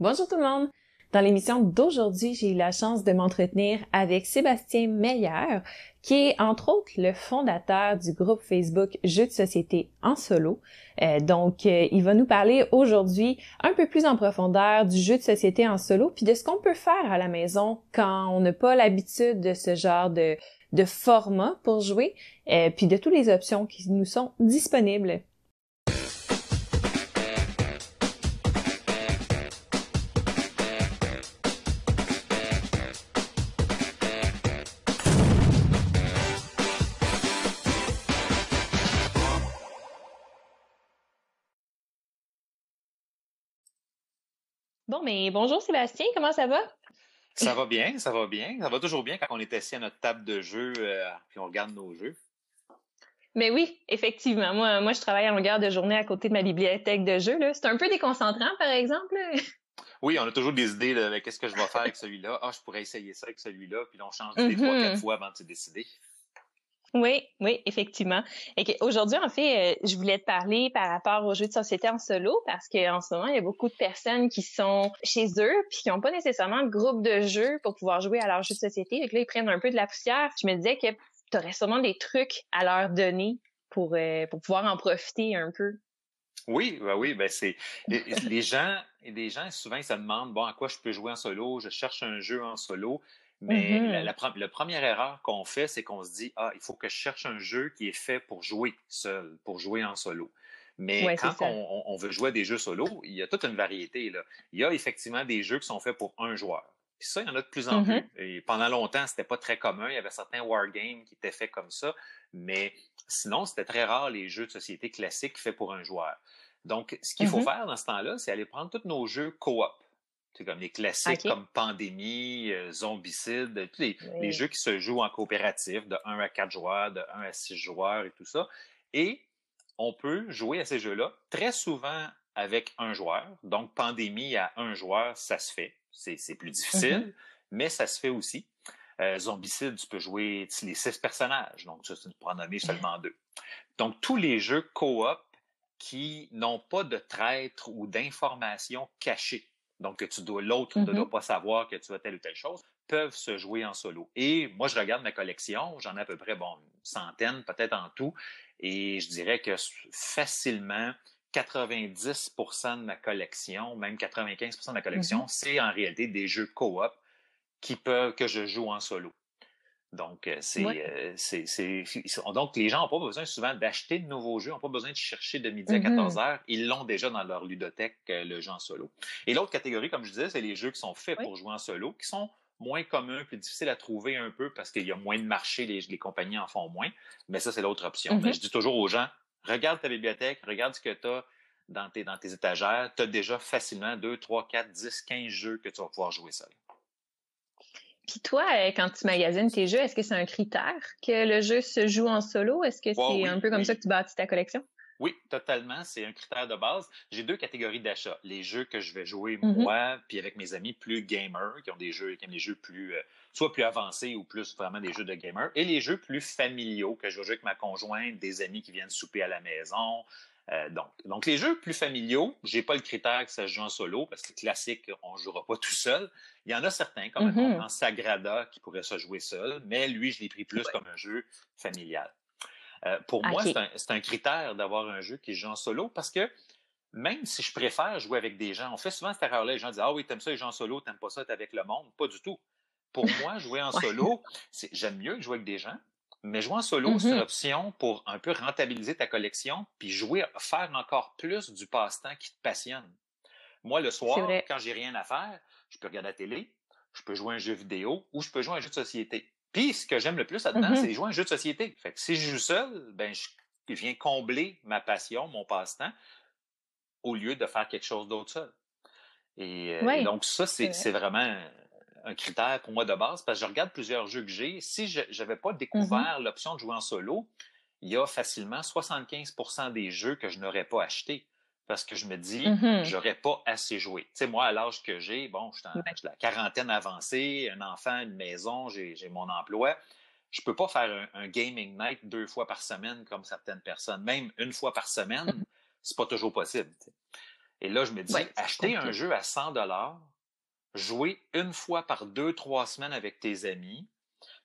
Bonjour tout le monde! Dans l'émission d'aujourd'hui, j'ai eu la chance de m'entretenir avec Sébastien Meyer, qui est entre autres le fondateur du groupe Facebook Jeux de société en solo. Euh, donc, euh, il va nous parler aujourd'hui un peu plus en profondeur du jeu de société en solo, puis de ce qu'on peut faire à la maison quand on n'a pas l'habitude de ce genre de, de format pour jouer, euh, puis de toutes les options qui nous sont disponibles. Bon, mais bonjour Sébastien, comment ça va? Ça va bien, ça va bien. Ça va toujours bien quand on est assis à notre table de jeu euh, puis on regarde nos jeux. Mais oui, effectivement. Moi, moi, je travaille en longueur de journée à côté de ma bibliothèque de jeux. C'est un peu déconcentrant, par exemple. Oui, on a toujours des idées de qu'est-ce que je vais faire avec celui-là. Ah, je pourrais essayer ça avec celui-là, puis on change des trois, quatre mm-hmm. fois avant de se décider. Oui, oui, effectivement. Aujourd'hui, en fait, euh, je voulais te parler par rapport aux jeux de société en solo parce qu'en ce moment, il y a beaucoup de personnes qui sont chez eux puis qui n'ont pas nécessairement de groupe de jeux pour pouvoir jouer à leurs jeux de société. Et là, ils prennent un peu de la poussière. Je me disais que tu aurais sûrement des trucs à leur donner pour, euh, pour pouvoir en profiter un peu. Oui, ben oui, ben c'est les, gens, les gens souvent ils se demandent bon à quoi je peux jouer en solo? Je cherche un jeu en solo. Mais la, mm-hmm. première erreur qu'on fait, c'est qu'on se dit Ah, il faut que je cherche un jeu qui est fait pour jouer seul, pour jouer en solo. Mais quand on, veut jouer à des jeux solo, il y a toute une variété. Là. Il y a effectivement des jeux qui sont faits pour un joueur. Puis ça, il y en a de plus en mm-hmm. plus. Et pendant longtemps, c'était pas très commun. Il y avait certains wargames qui étaient faits comme ça. Mais sinon, c'était très rare les jeux de société classiques faits pour un joueur. Donc, ce qu'il faut mm-hmm. faire dans ce temps-là, c'est aller prendre tous nos jeux coop. C'est comme les classiques comme Pandémie, euh, Zombicide, tous les, jeux qui se jouent en coopératif de 1 à 4 joueurs, de 1 à 6 joueurs et tout ça. Et on peut jouer à ces jeux-là très souvent avec un joueur. Donc, Pandémie à un joueur, ça se fait. C'est plus difficile, mm-hmm. mais ça se fait aussi. Euh, Zombicide, tu peux jouer les six personnages. Donc, ça, tu peux en nommer seulement deux. Donc, tous les jeux coop qui n'ont pas de traître ou d'informations cachées donc que tu dois l'autre ne doit mm-hmm. pas savoir que tu as telle ou telle chose, peuvent se jouer en solo. Et moi, je regarde ma collection, j'en ai à peu près bon, une centaine, peut-être en tout, et je dirais que facilement 90% de ma collection, même 95% de ma collection, mm-hmm. c'est en réalité des jeux coop qui peuvent que je joue en solo. Donc, euh, euh, c'est, c'est, donc les gens n'ont pas besoin souvent d'acheter de nouveaux jeux, n'ont pas besoin de chercher de midi à 14 mm-hmm. heures. Ils l'ont déjà dans leur ludothèque, euh, le jeu en solo. Et l'autre catégorie, comme je disais, c'est les jeux qui sont faits pour jouer en solo, qui sont moins communs, plus difficiles à trouver un peu parce qu'il y a moins de marché, les, les, compagnies en font moins. Mais ça, c'est l'autre option. Mais mm-hmm. je dis toujours aux gens, regarde ta bibliothèque, regarde ce que tu as dans tes, dans tes étagères. Tu as déjà facilement 2, 3, 4, 10, 15 jeux que tu vas pouvoir jouer seul. Puis toi, euh, quand tu magasines tes jeux, est-ce que c'est un critère que le jeu se joue en solo? Est-ce que c'est un peu comme ça que tu bâtis ta collection? Oui, totalement. C'est un critère de base. J'ai deux catégories d'achat. Les jeux que je vais jouer mm-hmm. moi, puis avec mes amis plus gamers, qui ont des jeux, qui aiment des jeux plus, euh, soit plus avancés ou plus vraiment des jeux de gamers, et les jeux plus familiaux que je vais jouer avec ma conjointe, des amis qui viennent souper à la maison, euh, donc, donc, les jeux plus familiaux, j'ai pas le critère que ça se joue en solo, parce que classique, on jouera pas tout seul. Il y en a certains, comme mm un Sagrada, qui pourrait se jouer seul, mais lui, je l'ai pris plus comme un jeu familial. Euh, pour moi, c'est un, critère d'avoir un jeu qui joue en solo, parce que même si je préfère jouer avec des gens, on fait souvent cette erreur-là, les gens disent Ah oui, t'aimes ça les gens en solo, t'aimes pas ça, être avec le monde. Pas du tout. Pour moi, jouer en solo, j'aime mieux jouer avec des gens, mais jouer en solo, c'est une mm-hmm. option pour un peu rentabiliser ta collection, puis jouer, faire encore plus du passe-temps qui te passionne. Moi, le soir, quand j'ai rien à faire, je peux regarder la télé, je peux jouer un jeu vidéo ou je peux jouer un jeu de société. Puis, ce que j'aime le plus là-dedans, mm-hmm. c'est jouer un jeu de société. Fait que si je joue seul, ben, je viens combler ma passion, mon passe-temps, au lieu de faire quelque chose d'autre seul. Et, euh, et donc, ça, c'est vraiment un critère pour moi de base parce que je regarde plusieurs jeux que j'ai. Si je n'avais pas découvert mm-hmm. l'option de jouer en solo, il y a facilement 75% des jeux que je n'aurais pas achetés parce que je me dis, mm-hmm. j'aurais pas assez joué. Tu sais, moi, à l'âge que j'ai, bon, je suis la quarantaine avancée, un enfant, une maison, j'ai mon emploi. Je peux pas faire un, gaming night deux fois par semaine comme certaines personnes. Même une fois par semaine, c'est pas toujours possible. Et là, je me dis, acheter un jeu à 100 dollars, jouer une fois par deux, trois semaines avec tes amis,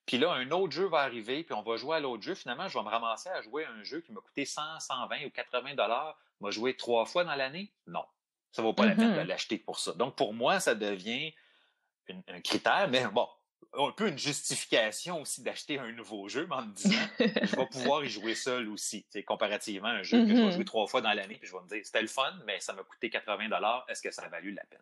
puis là, un autre jeu va arriver, puis on va jouer à l'autre jeu. Finalement, je vais me ramasser à jouer à un jeu qui m'a coûté 100, 120 ou 80 dollars. M'a joué trois fois dans l'année? Non. Ça vaut pas la peine de mm-hmm. l'acheter pour ça. Donc, pour moi, ça devient un critère, mais bon, un peu une justification aussi d'acheter un nouveau jeu, mais en me disant, je vais pouvoir y jouer seul aussi. C'est comparativement à un jeu que je vais mm-hmm. jouer trois fois dans l'année, puis je vais me dire, c'était le fun, mais ça m'a coûté 80 dollars. Est-ce que ça a valu la peine?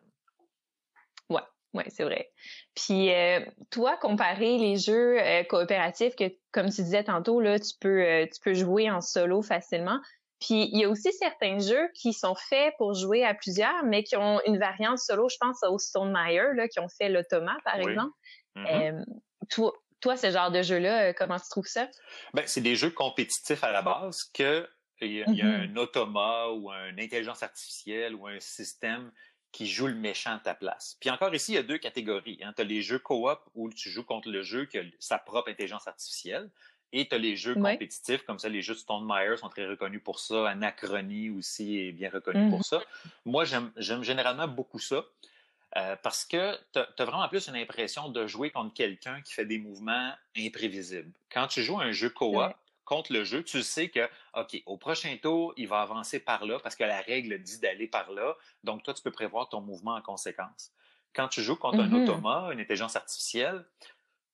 Ouais. Oui, c'est vrai. Puis euh, toi, comparer les jeux euh, coopératifs que, comme tu disais tantôt, là, tu peux, euh, tu peux jouer en solo facilement. Puis il y a aussi certains jeux qui sont faits pour jouer à plusieurs, mais qui ont une variante solo. Je pense au Stone Meyer, là, qui ont fait l'automa, par exemple. Mm-hmm. toi, toi, ce genre de jeu-là, comment tu trouves ça? Ben, c'est des jeux compétitifs à la base que il y, a, mm-hmm. un automa ou une intelligence artificielle ou un système qui joue le méchant à ta place. Puis encore ici, il y a deux catégories. Hein. Tu as les jeux coop où tu joues contre le jeu qui a sa propre intelligence artificielle. Et tu as les jeux compétitifs, comme ça, les jeux de Stone Meyer sont très reconnus pour ça. Anachronie aussi est bien reconnu pour mmh. ça. Moi, j'aime généralement beaucoup ça. Euh, parce que tu as, vraiment plus une impression de jouer contre quelqu'un qui fait des mouvements imprévisibles. Quand tu joues un jeu coop, contre le jeu, tu sais que, OK, au prochain tour, il va avancer par là parce que la règle dit d'aller par là. Donc, toi, tu peux prévoir ton mouvement en conséquence. Quand tu joues contre un mm-hmm. automa, une intelligence artificielle,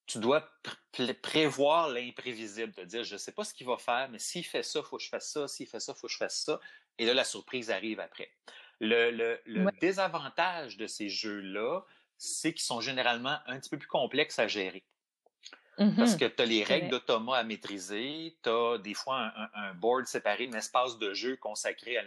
tu dois prévoir l'imprévisible, te dire, je ne sais pas ce qu'il va faire, mais s'il fait ça, il faut que je fasse ça, s'il fait ça, il faut que je fasse ça. Et là, la surprise arrive après. Le, désavantage de ces jeux-là, c'est qu'ils sont généralement un petit peu plus complexes à gérer. Parce mmh que tu as les règles d'automa à maîtriser, tu as des fois un, board séparé, un espace de jeu consacré à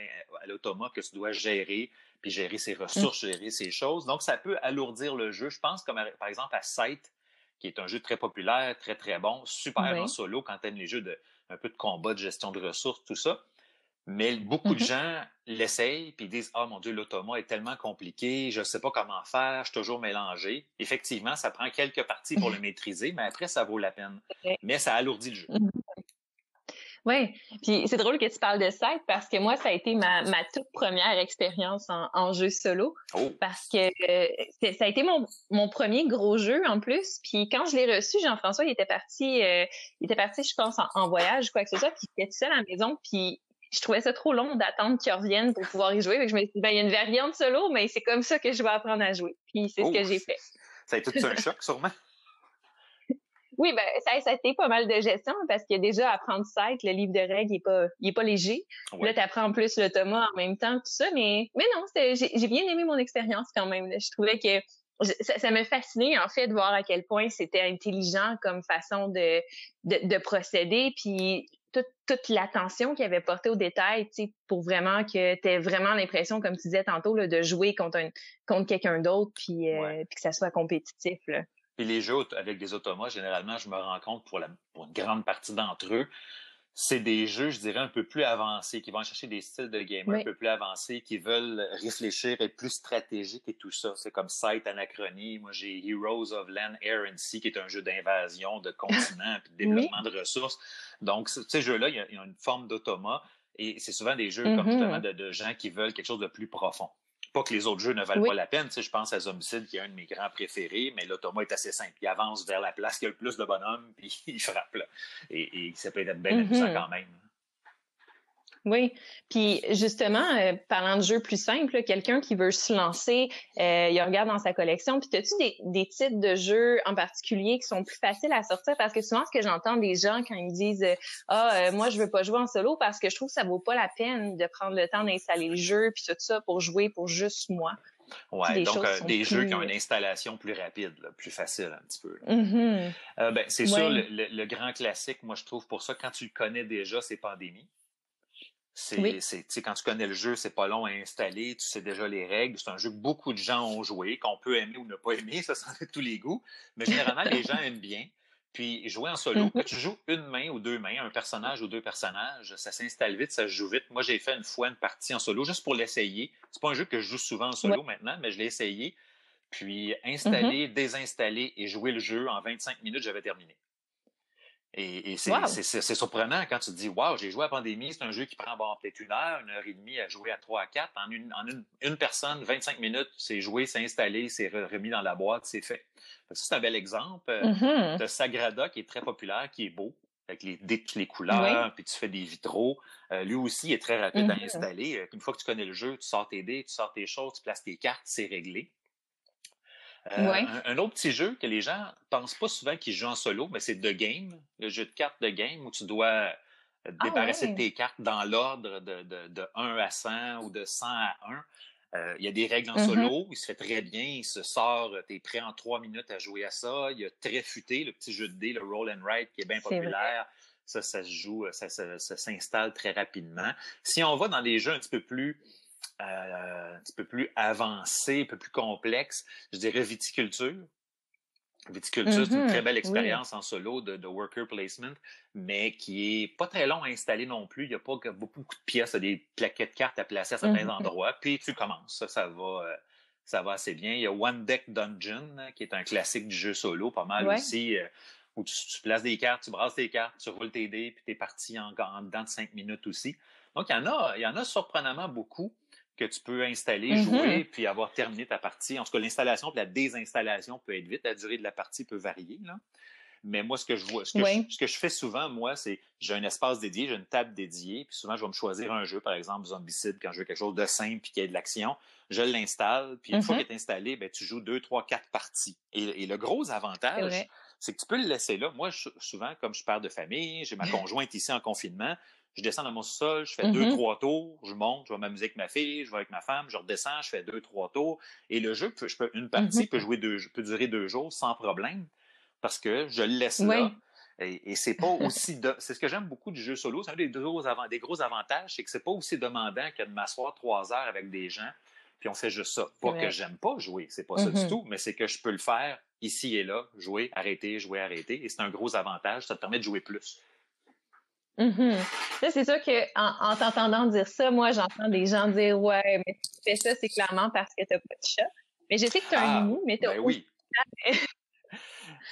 l'automa que tu dois gérer, puis gérer ses mmh. ressources, gérer ses choses. Donc, ça peut alourdir le jeu. Je pense comme par exemple à Sight, qui est un jeu très populaire, très, très bon, super en solo quand tu aimes les jeux de un peu de combat, de gestion de ressources, tout ça. Mais beaucoup de mmh gens l'essayent puis disent Ah mon Dieu, l'automa est tellement compliqué, je ne sais pas comment faire, je suis toujours mélangé. Effectivement, ça prend quelques parties pour le maîtriser, mais après, ça vaut la peine. Mais ça alourdit le jeu. Mmh oui, puis c'est drôle que tu parles de ça parce que moi, ça a été ma, toute première expérience en, jeu solo. Oh. Parce que euh, ça a été mon, mon premier gros jeu en plus. Puis quand je l'ai reçu, Jean-François, il était parti, euh, il était parti, je pense, en, voyage ou quoi que ce soit, puis il était tout seul à la maison. Puis je trouvais ça trop long d'attendre qu'ils reviennent pour pouvoir y jouer. je me suis dit, ben, il y a une variante solo, mais c'est comme ça que je vais apprendre à jouer. Puis c'est ce que j'ai fait. Ça a été un choc, sûrement. Oui, ben ça, ça, a été pas mal de gestion parce que déjà apprendre Sight, le livre de règles, il est pas, il est pas léger. Là, tu apprends en plus le Thomas en même temps, tout ça, mais mais non, j'ai bien aimé mon expérience quand même. Je trouvais que ça, ça me fascinait en fait de voir à quel point c'était intelligent comme façon de, de, de procéder. Puis toute, l'attention qu'il avait portée aux détails, pour vraiment que tu aies vraiment l'impression, comme tu disais tantôt, là, de jouer contre, un, contre quelqu'un d'autre, puis, euh, puis que ça soit compétitif. Là. Puis les jeux avec des automates, généralement, je me rends compte pour, la, pour une grande partie d'entre eux, c'est des jeux, je dirais, un peu plus avancés, qui vont chercher des styles de game un peu plus avancés, qui veulent réfléchir, être plus stratégiques et tout ça. C'est comme Sight, Anachronie. Moi, j'ai Heroes of Land, Air and Sea, qui est un jeu d'invasion, de continent, puis de développement de ressources. Donc, ces jeux-là, il y, a une forme d'automa. Et c'est souvent des jeux comme mm-hmm. justement de, de gens qui veulent quelque chose de plus profond. Pas que les autres jeux ne valent pas la peine. Tu sais, je pense à Zombicide, qui est un de mes grands préférés, mais l'automa est assez simple. Il avance vers la place qui a le plus de bonhommes, puis il frappe. Là. Et, ça peut être bien amusant mm-hmm. quand même. Oui, puis justement, euh, parlant de jeux plus simples, quelqu'un qui veut se lancer, euh, il regarde dans sa collection. Puis as-tu des, des types de jeux en particulier qui sont plus faciles à sortir? Parce que souvent, ce que j'entends des gens quand ils disent euh, Ah, moi, je veux pas jouer en solo parce que je trouve que ça vaut pas la peine de prendre le temps d'installer le jeu puis tout ça pour jouer pour juste moi. Oui, donc des jeux qui ont une installation plus rapide, plus facile un petit peu. Mm-hmm. ben, c'est sûr, le, le, grand classique, moi je trouve pour ça, quand tu le connais déjà, c'est Pandémie. C'est, quand tu connais le jeu, c'est pas long à installer, tu sais déjà les règles. C'est un jeu que beaucoup de gens ont joué, qu'on peut aimer ou ne pas aimer, ça, ça tous les goûts. Mais généralement, les gens aiment bien. Puis jouer en solo, mm-hmm. tu joues une main ou deux mains, un personnage ou deux personnages, ça s'installe vite, ça se joue vite. Moi, j'ai fait une fois une partie en solo juste pour l'essayer. C'est pas un jeu que je joue souvent en solo maintenant, mais je l'ai essayé. Puis installer, mm-hmm. désinstaller et jouer le jeu en 25 minutes, j'avais terminé. Et, c'est surprenant quand tu te dis, wow, j'ai joué à Pandémie, c'est un jeu qui prend peut-être une heure, une heure et demie à jouer à 3 à 4. En une, en une, personne, 25 minutes, c'est joué, c'est installé, c'est remis dans la boîte, c'est fait. Ça, c'est un bel exemple mm-hmm. de Sagrada qui est très populaire, qui est beau, avec les, les couleurs, puis tu fais des vitraux. Euh, lui aussi est très rapide à mm-hmm. installer. Euh, une fois que tu connais le jeu, tu sors tes dés, tu sors tes choses, tu places tes cartes, c'est réglé. Euh, un, autre petit jeu que les gens pensent pas souvent qu'ils jouent en solo, mais c'est The Game, le jeu de cartes de Game où tu dois ah débarrasser tes cartes dans l'ordre de, de, 1 à 100 ou de 100 à 1. Euh, il y a des règles en mm-hmm. solo, il se fait très bien, il se sort, tu es prêt en trois minutes à jouer à ça. Il y a très futé, le petit jeu de dés, le roll and write qui est bien populaire. Ça, ça se joue, ça, ça s'installe très rapidement. Si on va dans les jeux un petit peu plus euh, un petit peu plus avancé, un peu plus complexe, je dirais viticulture. Viticulture, c'est une très mm-hmm. belle expérience en solo de, worker placement, mais qui est pas très long à installer non plus. Il n'y a pas beaucoup de pièces, il y a des plaquettes de cartes à placer à certains mm-hmm. endroits, puis tu commences. Ça, ça va, euh, ça va assez bien. Il y a One Deck Dungeon, qui est un classique du jeu solo, pas mal aussi, euh, où tu, places des cartes, tu brasses tes cartes, tu roules tes dés, puis tu es parti en, en dedans de cinq minutes aussi. Donc, il y en a, il y en a surprenamment beaucoup que tu peux installer, mm-hmm. jouer, puis avoir terminé ta partie. En tout cas, l'installation et la désinstallation peut être vite. La durée de la partie peut varier. Là. Mais moi, ce que je vois, ce que, je, ce que je fais souvent, moi, c'est j'ai un espace dédié, j'ai une table dédiée, puis souvent, je vais me choisir un jeu, par exemple, Zombicide, quand je veux quelque chose de simple puis qui a de l'action. Je l'installe, puis une fois mm-hmm. qu'il est installé, ben, tu joues deux, trois, quatre parties. Et, le gros avantage, c'est que tu peux le laisser là. Moi, souvent, comme je pars de famille, j'ai ma conjointe ici en confinement, je descends dans mon sol, je fais deux, mm-hmm. trois tours, je monte, je vais m'amuser avec ma fille, je vais avec ma femme, je redescends, je fais deux, trois tours. Et le jeu, je peux, une partie mm-hmm. peut jouer deux, peut durer deux jours sans problème parce que je le laisse là. Et, c'est pas aussi c'est ce que j'aime beaucoup du jeu solo. C'est un des gros, des gros avantages, c'est que c'est pas aussi demandant que de m'asseoir trois heures avec des gens, puis on fait juste ça. Pas que j'aime pas jouer, c'est pas ça du mm-hmm. tout, mais c'est que je peux le faire ici et là, jouer, arrêter, jouer, arrêter. Et c'est un gros avantage, ça te permet de jouer plus. Mm c'est sûr que en, t'entendant dire ça, moi, j'entends des gens dire Ouais, mais tu fais ça, c'est clairement parce que t'as pas de chat. Mais je sais que tu as un ah, mais t'as ben oui.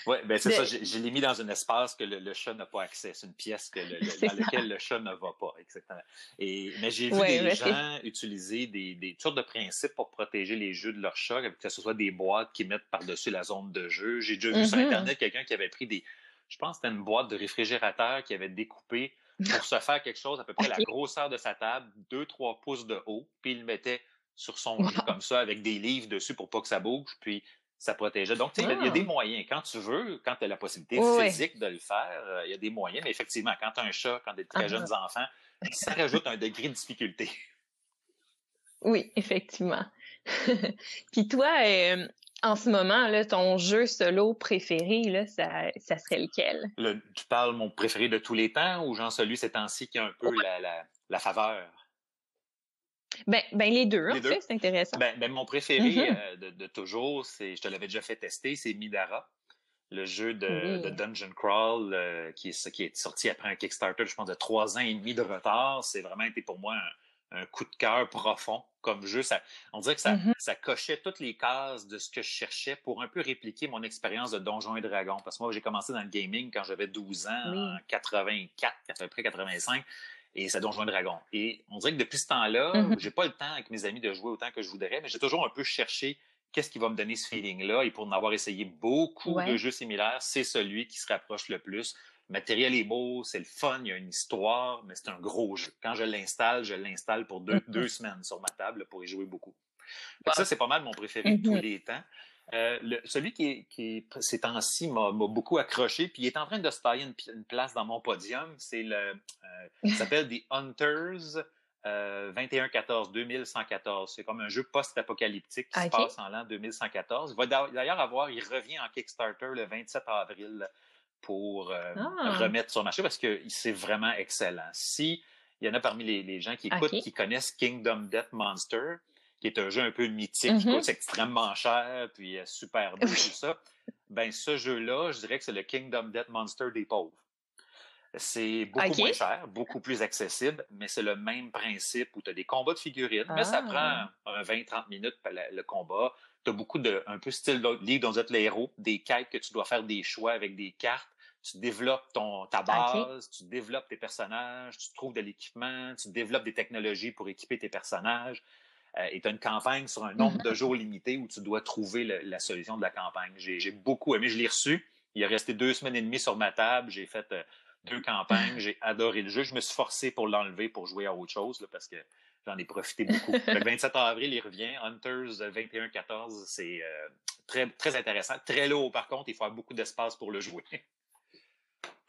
Oui, ben c'est ça. Je, l'ai mis dans un espace que le, chat n'a pas accès. C'est une pièce que dans laquelle le chat ne va pas, exactement. Et, mais j'ai vu des gens utiliser des, des sortes de principes pour protéger les jeux de leur chat, que ce soit des boîtes qui mettent par-dessus la zone de jeu. J'ai déjà vu sur mm-hmm. Internet quelqu'un qui avait pris des, je pense que c'était une boîte de réfrigérateur qui avait découpé pour se faire quelque chose à peu près la grosseur de sa table, 2-3 pouces de haut, puis il le mettait sur son jeu comme ça avec des livres dessus pour pas que ça bouge, puis ça protégeait. Donc, tu sais, il y a des ah! moyens. Quand tu veux, quand tu as la possibilité physique de le faire, euh, il y a des moyens. Mais effectivement, quand tu as un chat, quand tu de très jeunes ah! enfants, ça rajoute un degré de difficulté. Oui, effectivement. puis toi, euh, en ce moment, là, ton jeu solo préféré, là, ça, ça serait lequel? tu parles mon préféré de tous les temps ou genre celui ces temps-ci qui a un peu la, la, faveur? Ben, ben les deux, en fait, c'est intéressant. Ben, ben, mon préféré mm-hmm. euh, de, toujours, c'est, je te l'avais déjà fait tester, c'est Midara, le jeu de, Dungeon Crawl euh, qui, est, qui est sorti après un Kickstarter, je pense, de trois ans et demi de retard. C'est vraiment été pour moi un, un coup de cœur profond comme jeu. Ça, on dirait que ça, mm-hmm. ça cochait toutes les cases de ce que je cherchais pour un peu répliquer mon expérience de Donjons et Dragons. Parce que moi, j'ai commencé dans le gaming quand j'avais 12 ans, en 84, à peu près 85, et c'est Donjons et Dragons. Et on dirait que depuis ce temps-là, mm-hmm. j'ai pas le temps avec mes amis de jouer autant que je voudrais, mais j'ai toujours un peu cherché qu'est-ce qui va me donner ce feeling-là. Et pour en avoir essayé beaucoup de jeux similaires, c'est celui qui se rapproche le plus le matériel est beau, c'est le fun, il y a une histoire, mais c'est un gros jeu. Quand je l'installe, je l'installe pour deux, deux, semaines sur ma table pour y jouer beaucoup. Ça, c'est pas mal mon préféré de tous mm-hmm. les temps. Euh, le, celui qui, qui ces temps-ci m'a beaucoup accroché, puis il est en train de se tailler une, place dans mon podium. C'est le, euh, s'appelle The Hunters euh, 2114, 2114. C'est comme un jeu post-apocalyptique qui se passe en l'an 2114. Il va d'ailleurs avoir, il revient en Kickstarter le 27 avril pour euh, ah! remettre sur le marché parce que c'est vraiment excellent. Si il y en a parmi les, gens qui écoutent qui connaissent Kingdom Death Monster, qui est un jeu un peu mythique, mm-hmm. c'est extrêmement cher, puis super beau, tout ça, ben ce jeu-là, je dirais que c'est le Kingdom Death Monster des pauvres. C'est beaucoup moins cher, beaucoup plus accessible, mais c'est le même principe où tu as des combats de figurines, mais ça ah! prend 20-30 minutes le combat. Tu as beaucoup de, un peu style livre dont vous êtes les héros, des quêtes que tu dois faire des choix avec des cartes tu développes ton, ta base, tu développes tes personnages, tu trouves de l'équipement, tu développes des technologies pour équiper tes personnages. Euh, et tu as une campagne sur un nombre de mm-hmm. jours limité où tu dois trouver la solution de la campagne. J'ai beaucoup aimé, je l'ai reçu. Il est resté deux semaines et demie sur ma table. J'ai fait euh, deux campagnes. J'ai adoré le jeu. Je me suis forcé pour l'enlever pour jouer à autre chose parce que j'en ai profité beaucoup. le 27 avril, il revient. Hunters 21-14, c'est euh, très, très intéressant. Très lourd, par contre. Il faut avoir beaucoup d'espace pour le jouer.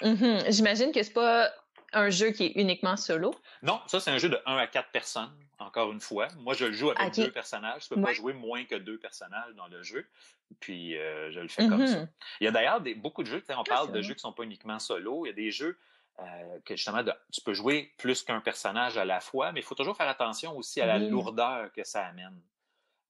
Mm-hmm. J'imagine que c'est pas un jeu qui est uniquement solo. Non, ça, c'est un jeu de 1 à 4 personnes, encore une fois. Moi, je le joue avec deux personnages. Je ne peux pas jouer moins que deux personnages dans le jeu. Puis, euh, je le fais comme ça. Mm-hmm. Il y a d'ailleurs beaucoup de jeux, on ah, parle de jeux qui ne sont pas uniquement solo. Il y a des jeux euh, que, justement, tu peux jouer plus qu'un personnage à la fois, mais il faut toujours faire attention aussi à la lourdeur que ça amène.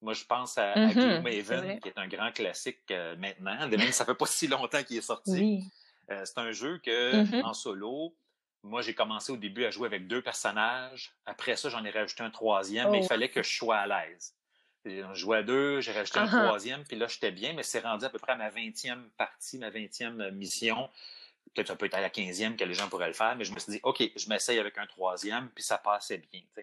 Moi, je pense à, mm Maven, qui est un grand classique euh, maintenant. Même ça fait pas si longtemps qu'il est sorti. C'est un jeu que, mm-hmm. en solo, moi, j'ai commencé au début à jouer avec deux personnages. Après ça, j'en ai rajouté un troisième, mais il oh. fallait que je sois à l'aise. Je jouais à deux, j'ai rajouté un uh-huh. troisième, puis là, j'étais bien, mais c'est rendu à peu près à ma vingtième partie, ma vingtième mission. Peut-être ça peut être à la quinzième que les gens pourraient le faire, mais je me suis dit, OK, je m'essaye avec un troisième, puis ça passait bien. Euh,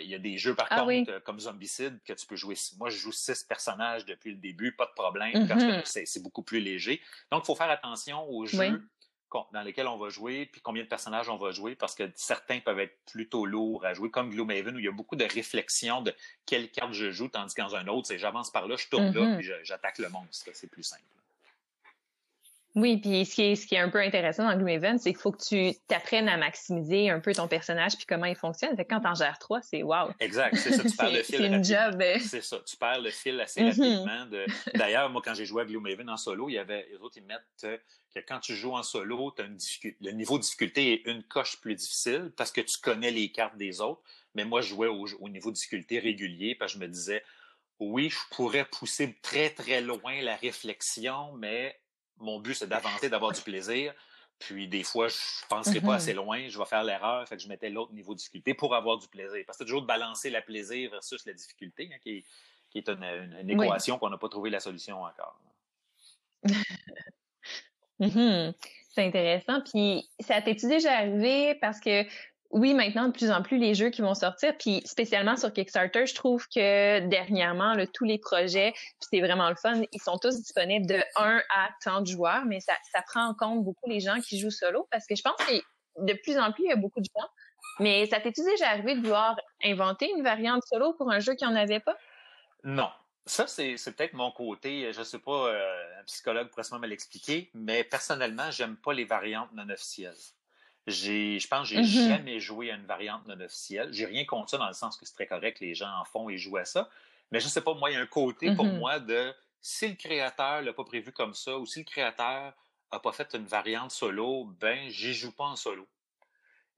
il y a des jeux, par ah contre, euh, comme Zombicide, que tu peux jouer. Moi, je joue six personnages depuis le début, pas de problème, mm-hmm. c'est beaucoup plus léger. Donc, il faut faire attention aux jeux dans lesquels on va jouer, puis combien de personnages on va jouer, parce que certains peuvent être plutôt lourds à jouer, comme Gloomhaven, où il y a beaucoup de réflexion de quelle carte je joue, tandis qu'en un autre, c'est j'avance par là, je tourne là, mm-hmm. puis j'attaque le monstre. C'est plus simple. Oui, puis ce qui, est, ce qui est un peu intéressant dans Gloomhaven, c'est qu'il faut que tu t'apprennes à maximiser un peu ton personnage puis comment il fonctionne. Fait que quand t'en gères trois, c'est wow. Exact, c'est ça. Tu perds le fil. c'est une job. C'est ça. Tu perds le fil assez mm-hmm. rapidement. D'ailleurs, moi, quand j'ai joué à Gloomhaven en solo, il y avait les autres ils mettent euh, que quand tu joues en solo, une le niveau de difficulté est une coche plus difficile parce que tu connais les cartes des autres. Mais moi, je jouais au, au niveau de difficulté régulier parce que je me disais, oui, je pourrais pousser très très loin la réflexion, mais mon but, c'est d'avancer, d'avoir du plaisir. Puis des fois, je ne penserai pas assez mm-hmm. loin, je vais faire l'erreur, fait que je mettais l'autre niveau de difficulté pour avoir du plaisir. Parce que c'est toujours de balancer la plaisir versus la difficulté, hein, qui, est, une, équation qu'on n'a pas trouvé la solution encore. Mm-hmm. C'est intéressant. Puis ça t'est-tu déjà arrivé parce que oui, maintenant, de plus en plus, les jeux qui vont sortir, puis spécialement sur Kickstarter, je trouve que dernièrement, tous les projets, puis c'est vraiment le fun, ils sont tous disponibles de 1 à 30 joueurs, mais ça, prend en compte beaucoup les gens qui jouent solo, parce que je pense que de plus en plus, il y a beaucoup de gens. Mais ça t'est-tu déjà arrivé de vouloir inventer une variante solo pour un jeu qui n'en avait pas? Non. Ça, c'est peut-être mon côté, je ne sais pas, euh, un psychologue pourrait sûrement me l'expliquer, mais personnellement, j'aime pas les variantes non officielles. J'ai, je pense que j'ai mm-hmm. jamais joué à une variante non officielle. J'ai rien contre ça dans le sens que c'est très correct, les gens en font et jouent à ça. Mais je sais pas, moi, il y a un côté pour mm-hmm. moi de si le créateur l'a pas prévu comme ça ou si le créateur a pas fait une variante solo, ben, j'y joue pas en solo.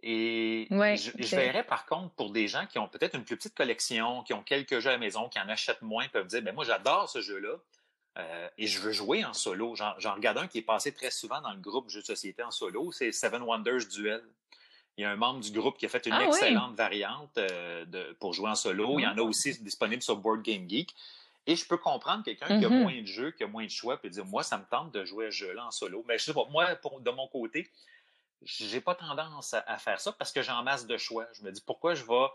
Et je, verrais par contre pour des gens qui ont peut-être une plus petite collection, qui ont quelques jeux à la maison, qui en achètent moins, peuvent dire, ben moi j'adore ce jeu-là, euh, et je veux jouer en solo. J'en regarde un qui est passé très souvent dans le groupe Jeux de société en solo, c'est Seven Wonders Duel. Il y a un membre du groupe qui a fait une ah excellente variante euh, de, pour jouer en solo. Il y en a aussi disponible sur Board Game Geek. Et je peux comprendre quelqu'un qui a mm-hmm. moins de jeux, qui a moins de choix, peut dire Moi, ça me tente de jouer à ce jeu-là en solo. Mais je sais pas, moi, pour, de mon côté, j'ai pas tendance à, faire ça parce que j'ai en masse de choix. Je me dis pourquoi je vais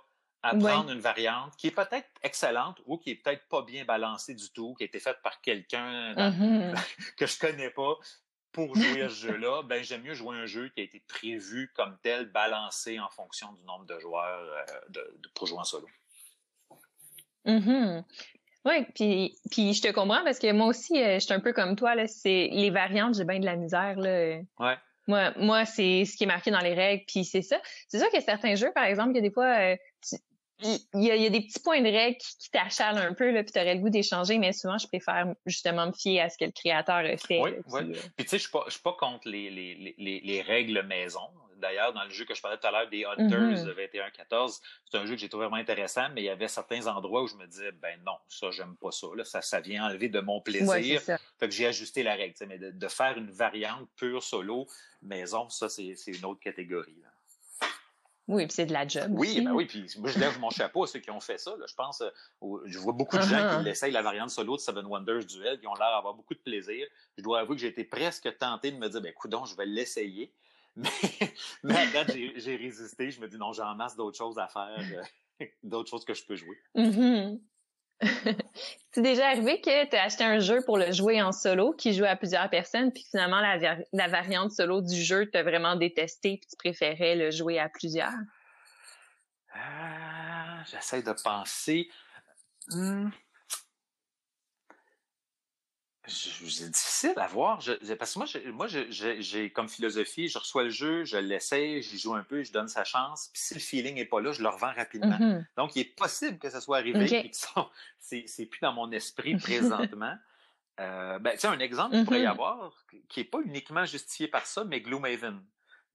apprendre une variante qui est peut-être excellente ou qui est peut-être pas bien balancée du tout, qui a été faite par quelqu'un mm-hmm. que je connais pas pour jouer à ce jeu-là, ben j'aime mieux jouer un jeu qui a été prévu comme tel, balancé en fonction du nombre de joueurs euh, de, pour jouer en solo. Mm-hmm. Oui, puis, puis je te comprends parce que moi aussi, euh, je suis un peu comme toi, c'est les variantes, j'ai bien de la misère. Là. Ouais. Moi, moi c'est ce qui est marqué dans les règles, puis c'est ça. C'est sûr qu'il y a certains jeux, par exemple, a des fois, euh, il y, a, des petits points de règle qui, t'achalent un peu, là, puis tu aurais le goût d'échanger, mais souvent, je préfère justement me fier à ce que le créateur a fait. Oui, oui. Euh, puis tu sais, je ne suis pas contre les, les, les, les, règles maison. D'ailleurs, dans le jeu que je parlais tout à l'heure, des Hunters 21-14, mm-hmm. c'est un jeu que j'ai trouvé vraiment intéressant, mais il y avait certains endroits où je me disais, ben non, ça, j'aime pas ça. Là, ça, ça vient enlever de mon plaisir. fait que j'ai ajusté la règle. Mais de, de, faire une variante pure solo maison, ça, c'est une autre catégorie. Là. Oui, puis c'est de la job. Oui, ben oui, puis moi, je lève mon chapeau à ceux qui ont fait ça. Je pense, euh, je vois beaucoup de gens qui uh-huh. l'essayent, la variante solo de Seven Wonders Duel, qui ont l'air d'avoir beaucoup de plaisir. Je dois avouer que j'ai été presque tenté de me dire, ben, coudon, je vais l'essayer. Mais, mais à date, j'ai résisté. Je me dis, non, j'ai en masse d'autres choses à faire, euh, d'autres choses que je peux jouer. Mm-hmm. c'est déjà arrivé que tu as acheté un jeu pour le jouer en solo qui joue à plusieurs personnes, puis finalement la, variante solo du jeu t'as vraiment détesté puis tu préférais le jouer à plusieurs? Ah, j'essaie de penser. Hmm c'est difficile à voir. parce que moi, moi j'ai comme philosophie, je reçois le jeu, je l'essaie, j'y joue un peu, je donne sa chance. Puis si le feeling n'est pas là, je le revends rapidement. Mm-hmm. Donc, il est possible que ça soit arrivé et que c'est plus dans mon esprit présentement. euh, ben, un exemple qu'il pourrait y mm-hmm. avoir, qui n'est pas uniquement justifié par ça, mais Gloomhaven.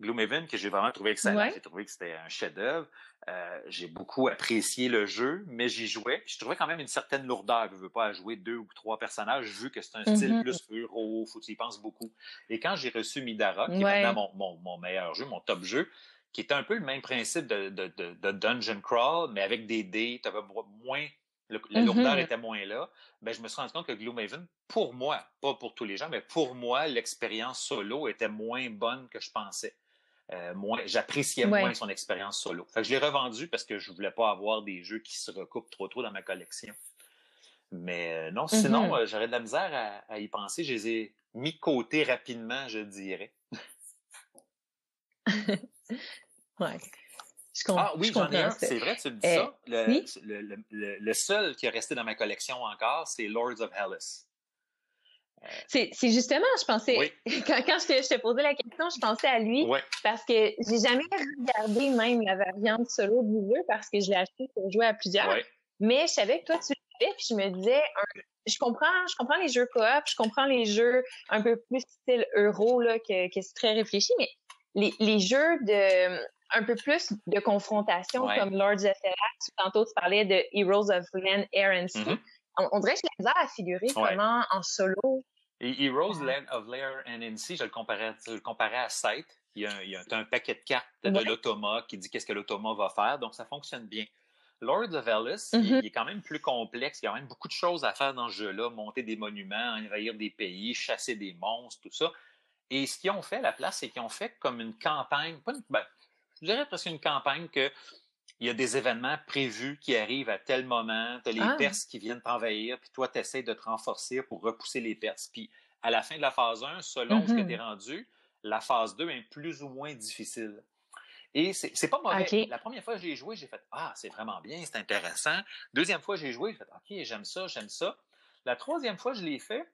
Gloomhaven, que j'ai vraiment trouvé excellent. J'ai trouvé que c'était un chef-d'œuvre. Euh, j'ai beaucoup apprécié le jeu, mais j'y jouais. je trouvais quand même une certaine lourdeur. Je ne veux pas jouer deux ou trois personnages, vu que c'est un style mm-hmm. plus euro, faut que tu y penses beaucoup. Et quand j'ai reçu Midara, qui est maintenant mon, meilleur jeu, mon top jeu, qui était un peu le même principe de, dungeon crawl, mais avec des dés, tu avais moins la mm-hmm. lourdeur était moins là, ben, je me suis rendu compte que Gloomhaven, pour moi, pas pour tous les gens, mais pour moi, l'expérience solo était moins bonne que je pensais. Euh, j'appréciais moins son expérience solo. Fait que je l'ai revendu parce que je voulais pas avoir des jeux qui se recoupent trop trop dans ma collection. Mais euh, non, sinon, mm-hmm. euh, j'aurais de la misère à, y penser. Je les ai mis de côté rapidement, je dirais. ouais. ah oui, j'en ai un. C'est vrai, tu me dis ça? Le, le, seul qui est resté dans ma collection encore, c'est Lords of Hellas. C'est justement, je pensais, quand, quand je t'ai posé la question, je pensais à lui parce que j'ai jamais regardé même la variante solo du jeu parce que je l'ai acheté pour jouer à plusieurs. Mais je savais que toi, tu l'avais puis je me disais, je comprends, je comprends les jeux coop, je comprends les jeux un peu plus style euro, là, que, que c'est très réfléchi, mais les, les jeux de un peu plus de confrontation comme Lords of Ferrax, tantôt tu parlais de Heroes of Land, Air and Sea. Mm-hmm. on, dirait que je l'ai à figurer comment en solo et Heroes Land of Lair and NC, je le comparais, je le comparais à Sight. Il y a, un, il y a un paquet de cartes de l'automa qui dit qu'est-ce que l'automa va faire, donc ça fonctionne bien. Lords of Ellis, mm-hmm. il, est quand même plus complexe. Il y a quand même beaucoup de choses à faire dans ce jeu-là. Monter des monuments, envahir des pays, chasser des monstres, tout ça. Et ce qu'ils ont fait à la place, c'est qu'ils ont fait comme une campagne, pas une, ben, je dirais presque une campagne que il y a des événements prévus qui arrivent à tel moment, tu as les ah. Perses qui viennent t'envahir, puis toi, tu essaies de te renforcer pour repousser les Perses. Puis à la fin de la phase 1, selon ce que tu es rendu, la phase 2 est plus ou moins difficile. Et c'est pas mauvais. La première fois que j'ai joué, j'ai fait Ah, c'est vraiment bien, c'est intéressant. Deuxième fois que j'ai joué, j'ai fait OK, j'aime ça, j'aime ça. La troisième fois que je l'ai fait,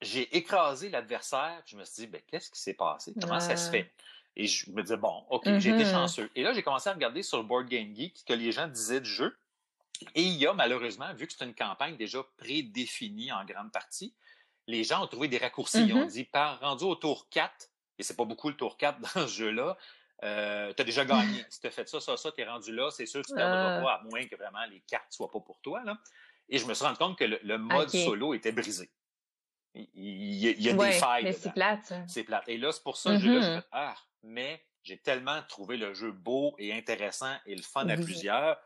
j'ai écrasé l'adversaire. Je me suis dit, ben, qu'est-ce qui s'est passé? Comment ça se fait? Et je me disais, bon, OK, j'ai été mm-hmm. chanceux. Et là, j'ai commencé à regarder sur le Board Game Geek que les gens disaient du jeu. Et il y a malheureusement, vu que c'est une campagne déjà prédéfinie en grande partie, les gens ont trouvé des raccourcis. Ils ont mm-hmm. dit, par rendu au tour 4, et c'est pas beaucoup le tour 4 dans ce jeu-là, euh, tu as déjà gagné. si tu as fait ça, ça, ça, tu es rendu là, c'est sûr que tu perdras ah. pas, à moins que vraiment les cartes soient pas pour toi. Là. Et je me suis rendu compte que le, mode solo était brisé. Il, y a, des failles. Mais c'est plate. C'est plate. Et là, c'est pour ça que je mm-hmm. ah, mais j'ai tellement trouvé le jeu beau et intéressant et le fun à plusieurs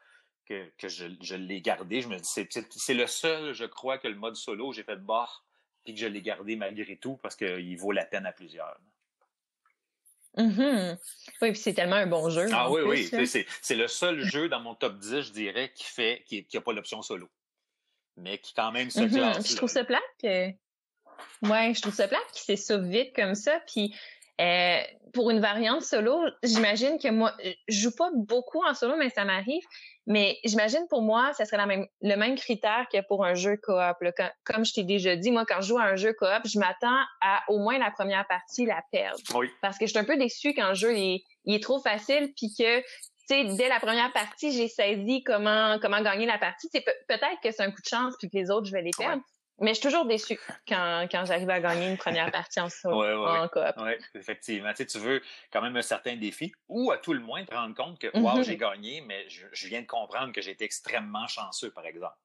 que, que je, je l'ai gardé. Je me dis, c'est le seul, je crois, que le mode solo, j'ai fait bah, puis que je l'ai gardé malgré tout parce qu'il vaut la peine à plusieurs. Mm-hmm. Oui, puis c'est tellement un bon jeu. Ah oui, oui. C'est le seul jeu dans mon top 10, je dirais, qui fait qui n'a pas l'option solo. Mais qui quand même se mm-hmm. Je trouve ça plate que. Ouais, je trouve ça plate qu'il s'est vite comme ça. Puis euh, pour une variante solo, j'imagine que moi, je joue pas beaucoup en solo, mais ça m'arrive. Mais j'imagine pour moi, ça serait la même, le même critère que pour un jeu coop. Comme, je t'ai déjà dit, moi, quand je joue à un jeu coop, je m'attends à au moins la première partie la perdre. Parce que je suis un peu déçue quand le jeu il, est trop facile, puis que dès la première partie, j'ai saisi comment comment gagner la partie. C'est peut-être que c'est un coup de chance, puis que les autres, je vais les perdre. Mais je suis toujours déçue quand, quand j'arrive à gagner une première partie en solo, en coop. Oui, effectivement. Tu, sais, tu veux quand même un certain défi ou à tout le moins te rendre compte que, wow, mm-hmm. j'ai gagné, mais je, viens de comprendre que j'ai été extrêmement chanceux, par exemple.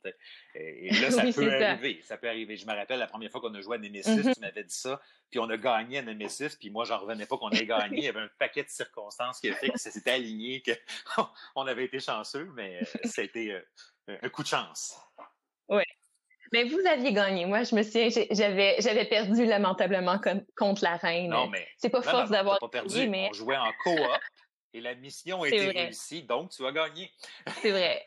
Et, là, ça peut arriver. Ça. peut arriver. Je me rappelle la première fois qu'on a joué à Nemesis, mm-hmm. tu m'avais dit ça, puis on a gagné à Nemesis, puis moi, j'en revenais pas qu'on ait gagné. Il y avait un paquet de circonstances qui a fait que ça s'était aligné, qu'on avait été chanceux, mais c'était euh, un coup de chance. Oui, mais vous aviez gagné. Moi, je me souviens, j'avais, j'avais perdu lamentablement contre la reine. Non, mais. C'est pas force d'avoir perdu. Mais... On jouait en coop et la mission a été réussie, donc tu as gagné. C'est vrai.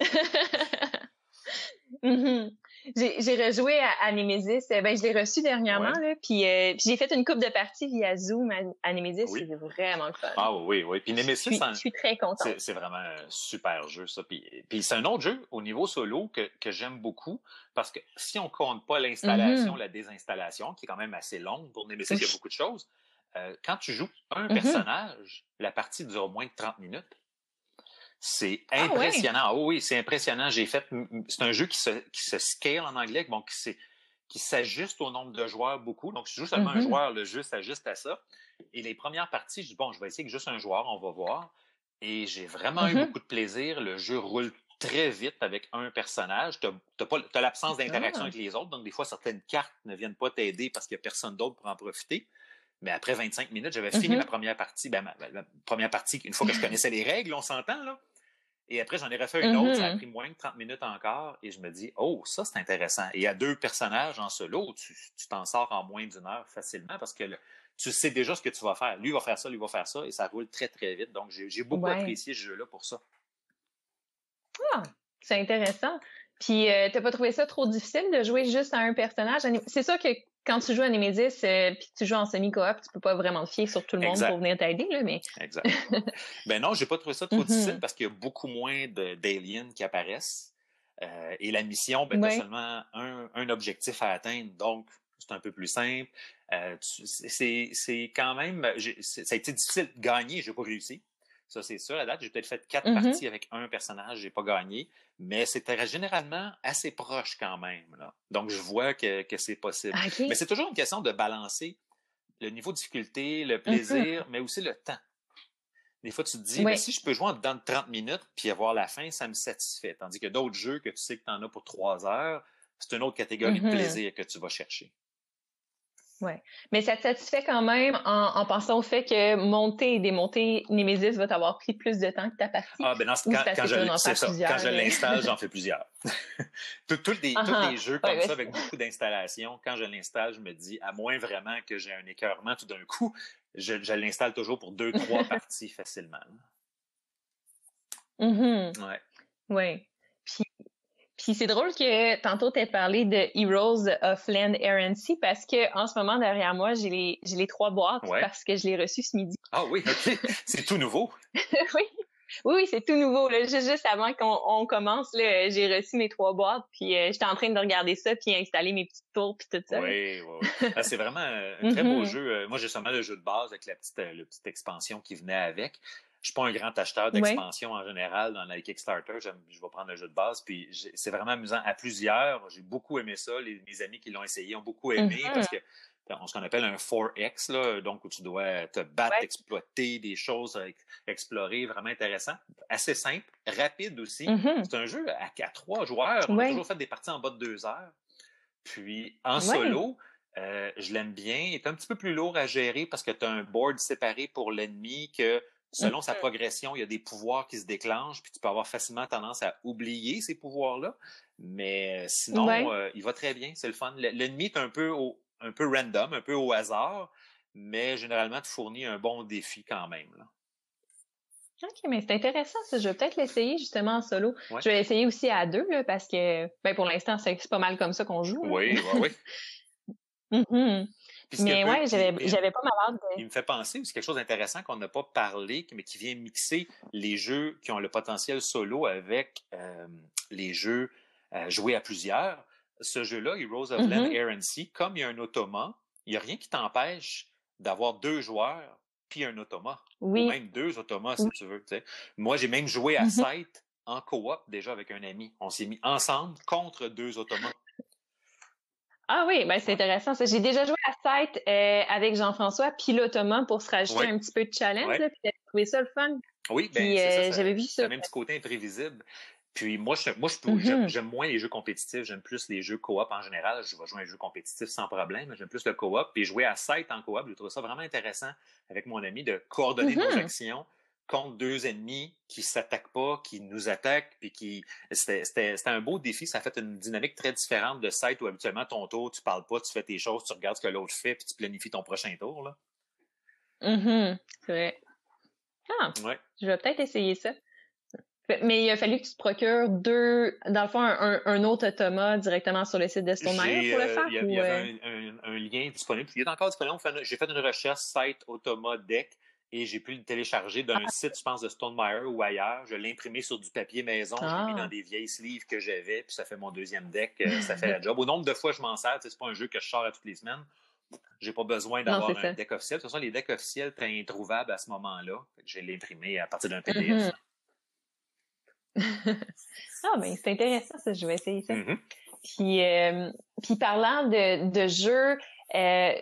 mm j'ai rejoué à, Nemesis. Eh ben, je l'ai reçu dernièrement, là, puis, euh, puis j'ai fait une coupe de parties via Zoom à, Nemesis. C'est vraiment le fun. Ah oui, oui. Puis Nemesis, je suis, très contente. C'est vraiment un super jeu, ça. Puis, puis c'est un autre jeu au niveau solo que, que j'aime beaucoup parce que si on compte pas l'installation, mm-hmm. la désinstallation, qui est quand même assez longue pour Nemesis, il y a beaucoup de choses. Euh, quand tu joues un mm-hmm. personnage, la partie dure moins de 30 minutes. C'est ah impressionnant. Ah, oui, c'est impressionnant. J'ai fait. C'est un jeu qui se, qui se scale en anglais, bon, qui, qui s'ajuste au nombre de joueurs beaucoup. Donc, si je joue seulement un mm-hmm. joueur, le jeu s'ajuste à ça. Et les premières parties, je dis, bon, je vais essayer avec juste un joueur, on va voir. Et j'ai vraiment eu mm-hmm. beaucoup de plaisir. Le jeu roule très vite avec un personnage. Tu as, l'absence d'interaction ah. avec les autres. Donc, des fois, certaines cartes ne viennent pas t'aider parce qu'il n'y a personne d'autre pour en profiter. Mais après 25 minutes, j'avais fini mm-hmm. ma première partie. Ben, ma, première partie, une fois que je connaissais les règles, on s'entend, là. Et après, j'en ai refait une autre, ça a mm-hmm. pris moins de 30 minutes encore, et je me dis, oh, ça, c'est intéressant. Et il y a deux personnages en solo, tu t'en sors en moins d'une heure facilement parce que tu sais déjà ce que tu vas faire. Lui va faire ça, lui va faire ça, et ça roule très, très vite. Donc, j'ai beaucoup apprécié ce jeu-là pour ça. Ah, c'est intéressant. Puis, euh, t'as pas trouvé ça trop difficile de jouer juste à un personnage? C'est sûr que quand tu joues à Nemesis euh, puis tu joues en semi-coop, tu peux pas vraiment te fier sur tout le monde pour venir t'aider, là, mais... Exact. ben non, j'ai pas trouvé ça trop mm-hmm. difficile parce qu'il y a beaucoup moins d'aliens qui apparaissent. Euh, et la mission, ben, t'as seulement un, un, objectif à atteindre, donc c'est un peu plus simple. Euh, c'est quand même... Ça a été difficile de gagner, j'ai pas réussi. Ça, c'est sûr. À date, j'ai peut-être fait quatre mm-hmm. parties avec un personnage, j'ai pas gagné, mais c'était généralement assez proche quand même. Là. Donc, je vois que, que c'est possible. Ah, mais c'est toujours une question de balancer le niveau de difficulté, le mm-hmm. plaisir, mais aussi le temps. Des fois, tu te dis, si je peux jouer en dedans de 30 minutes puis avoir la fin, ça me satisfait. Tandis que d'autres jeux que tu sais que tu en as pour trois heures, c'est une autre catégorie de mm-hmm. plaisir que tu vas chercher. Oui. Mais ça te satisfait quand même en, pensant au fait que monter et démonter Nemesis va t'avoir pris plus de temps que ta partie? Ah, ben non, quand, quand, je, quand je l'installe, j'en fais plusieurs. Tous les, uh jeux comme ça avec beaucoup d'installations, quand je l'installe, je me dis, à moins vraiment que j'ai un écœurement tout d'un coup, je, je l'installe toujours pour deux, trois parties facilement. Mm Ouais. Oui. Puis c'est drôle que tantôt tu aies parlé de Heroes of Land, Air and Sea parce que en ce moment derrière moi, j'ai les j'ai les trois boîtes parce que je les ai reçues ce midi. Ah oui, OK. c'est tout nouveau. oui. Oui, c'est tout nouveau. Là. Juste, avant qu'on commence, j'ai reçu mes trois boîtes, puis euh, j'étais en train de regarder ça, puis installer mes petites tours, puis tout ça. Oui, oui, ah, c'est vraiment un très beau mm-hmm. jeu. Euh, moi, j'ai seulement le jeu de base avec la petite, euh, la petite expansion qui venait avec je suis pas un grand acheteur d'expansion en général dans la Kickstarter. Je vais prendre le jeu de base. Puis c'est vraiment amusant à plusieurs. J'ai beaucoup aimé ça. mes amis qui l'ont essayé ont beaucoup aimé mm-hmm. parce que on ce qu'on appelle un 4X, là, donc où tu dois te battre, exploiter des choses à explorer, vraiment intéressant. Assez simple, rapide aussi. Mm-hmm. C'est un jeu à, trois joueurs. On a toujours fait des parties en bas de deux heures. Puis en solo, euh, je l'aime bien. Il est un petit peu plus lourd à gérer parce que tu as un board séparé pour l'ennemi que selon sa progression, il y a des pouvoirs qui se déclenchent, puis tu peux avoir facilement tendance à oublier ces pouvoirs-là. Mais euh, sinon, euh, il va très bien, c'est le fun. L'ennemi est un peu, un peu random, un peu au hasard, mais généralement, tu fournis un bon défi quand même. Là. OK, mais c'est intéressant ça. Je vais peut-être l'essayer justement en solo. Je vais l'essayer aussi à deux, parce que ben, pour l'instant, c'est pas mal comme ça qu'on joue. Oui, oui, oui. Mm-hmm. Mais ouais, j'avais pas mal de... Il me fait penser, c'est quelque chose d'intéressant qu'on n'a pas parlé, mais qui vient mixer les jeux qui ont le potentiel solo avec euh, les jeux euh, joués à plusieurs. Ce jeu-là, Heroes of Land, mm-hmm. Air and Sea, comme il y a un automa, il n'y a rien qui t'empêche d'avoir deux joueurs puis un automa. Oui. Ou même deux automas, si tu veux. Moi, j'ai même joué à mm-hmm. Sight en coop déjà avec un ami. On s'est mis ensemble contre deux automas. Ah oui, ben c'est intéressant. Ça. J'ai déjà joué à Site euh, avec Jean-François, puis Thomas pour se rajouter un petit peu de challenge. puis j'ai trouvé ça le fun. Oui, ben, euh, j'avais vu ça. même petit côté imprévisible. Puis moi, je, moi, je mm-hmm. j'aime moins les jeux compétitifs, j'aime plus les jeux coop en général. Je vais jouer à un jeu compétitif sans problème, j'aime plus le coop. Puis jouer à Site en coop, je trouve ça vraiment intéressant avec mon ami de coordonner nos mm-hmm. actions contre deux ennemis qui s'attaquent pas, qui nous attaquent, puis qui c'était un beau défi. Ça a fait une dynamique très différente de site où habituellement ton tour, tu parles pas, tu fais tes choses, tu regardes ce que l'autre fait, puis tu planifies ton prochain tour là. Mm C'est vrai. Ah, je vais peut-être essayer ça. Mais il a fallu que tu te procures deux, dans le fond, un, autre automa directement sur le site de Stonemaier pour le euh, faire? Il y, avait euh? un, lien disponible. Il est encore disponible. J'ai fait une recherche site automa deck et j'ai pu le télécharger d'un ah. site, je pense, de Stonemaier ou ailleurs. Je l'ai imprimé sur du papier maison, j'ai mis dans ah. des vieilles sleeves que j'avais, puis ça fait mon deuxième deck, euh, ça fait la job. Au nombre de fois je m'en sers, c'est pas un jeu que je sors à toutes les semaines. J'ai pas besoin d'avoir un deck officiel. De toute façon, les decks officiels étaient introuvables à ce moment-là. Je l'ai imprimé à partir d'un PDF. Mm-hmm. ah, ben c'est intéressant ça, je vais essayer ça. Mm-hmm. Puis, euh, puis parlant de, de jeux, euh,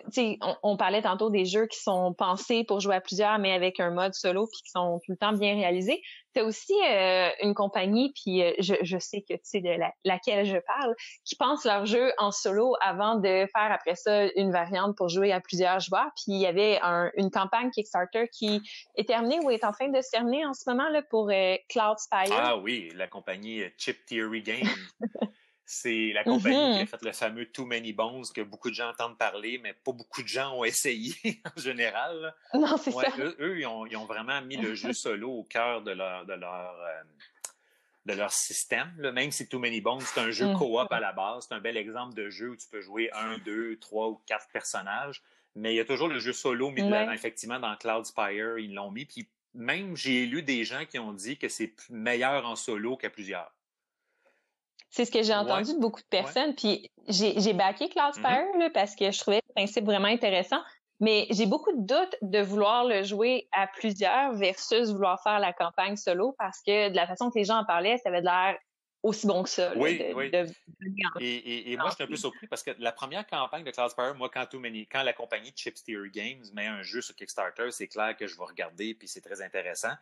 on, on, parlait tantôt des jeux qui sont pensés pour jouer à plusieurs, mais avec un mode solo, puis qui sont tout le temps bien réalisés. Tu as aussi euh, une compagnie, puis euh, je, je, sais que tu sais de laquelle je parle, qui pense leur jeu en solo avant de faire après ça une variante pour jouer à plusieurs joueurs. Puis il y avait une campagne Kickstarter qui est terminée ou est en train de se terminer en ce moment là pour Cloud Spire. Ah oui, la compagnie Chip Theory Games. C'est la compagnie qui a mm-hmm. fait le fameux Too Many Bones que beaucoup de gens entendent parler, mais pas beaucoup de gens ont essayé en général. Non, c'est ça. Eux, ils, ont, vraiment mis le jeu solo au cœur de leur, de leur, euh, de leur système. Même si Too Many Bones, c'est un jeu mm. coop à la base, c'est un bel exemple de jeu où tu peux jouer un, deux, trois ou quatre personnages. Mais il y a toujours le jeu solo mis Effectivement, dans Cloud Spire, ils l'ont mis. Puis même, j'ai lu des gens qui ont dit que c'est meilleur en solo qu'à plusieurs. C'est ce que j'ai entendu de beaucoup de personnes. Puis j'ai backé Cloudspire mm parce que je trouvais le principe vraiment intéressant. Mais j'ai beaucoup de doutes de vouloir le jouer à plusieurs versus vouloir faire la campagne solo parce que de la façon que les gens en parlaient, ça avait l'air aussi bon que ça. Oui, oui. et, moi, je suis un peu surpris parce que la première campagne de Cloudspire, moi, quand, quand la compagnie Chips Theory Games met un jeu sur Kickstarter, c'est clair que je vais regarder puis c'est très intéressant.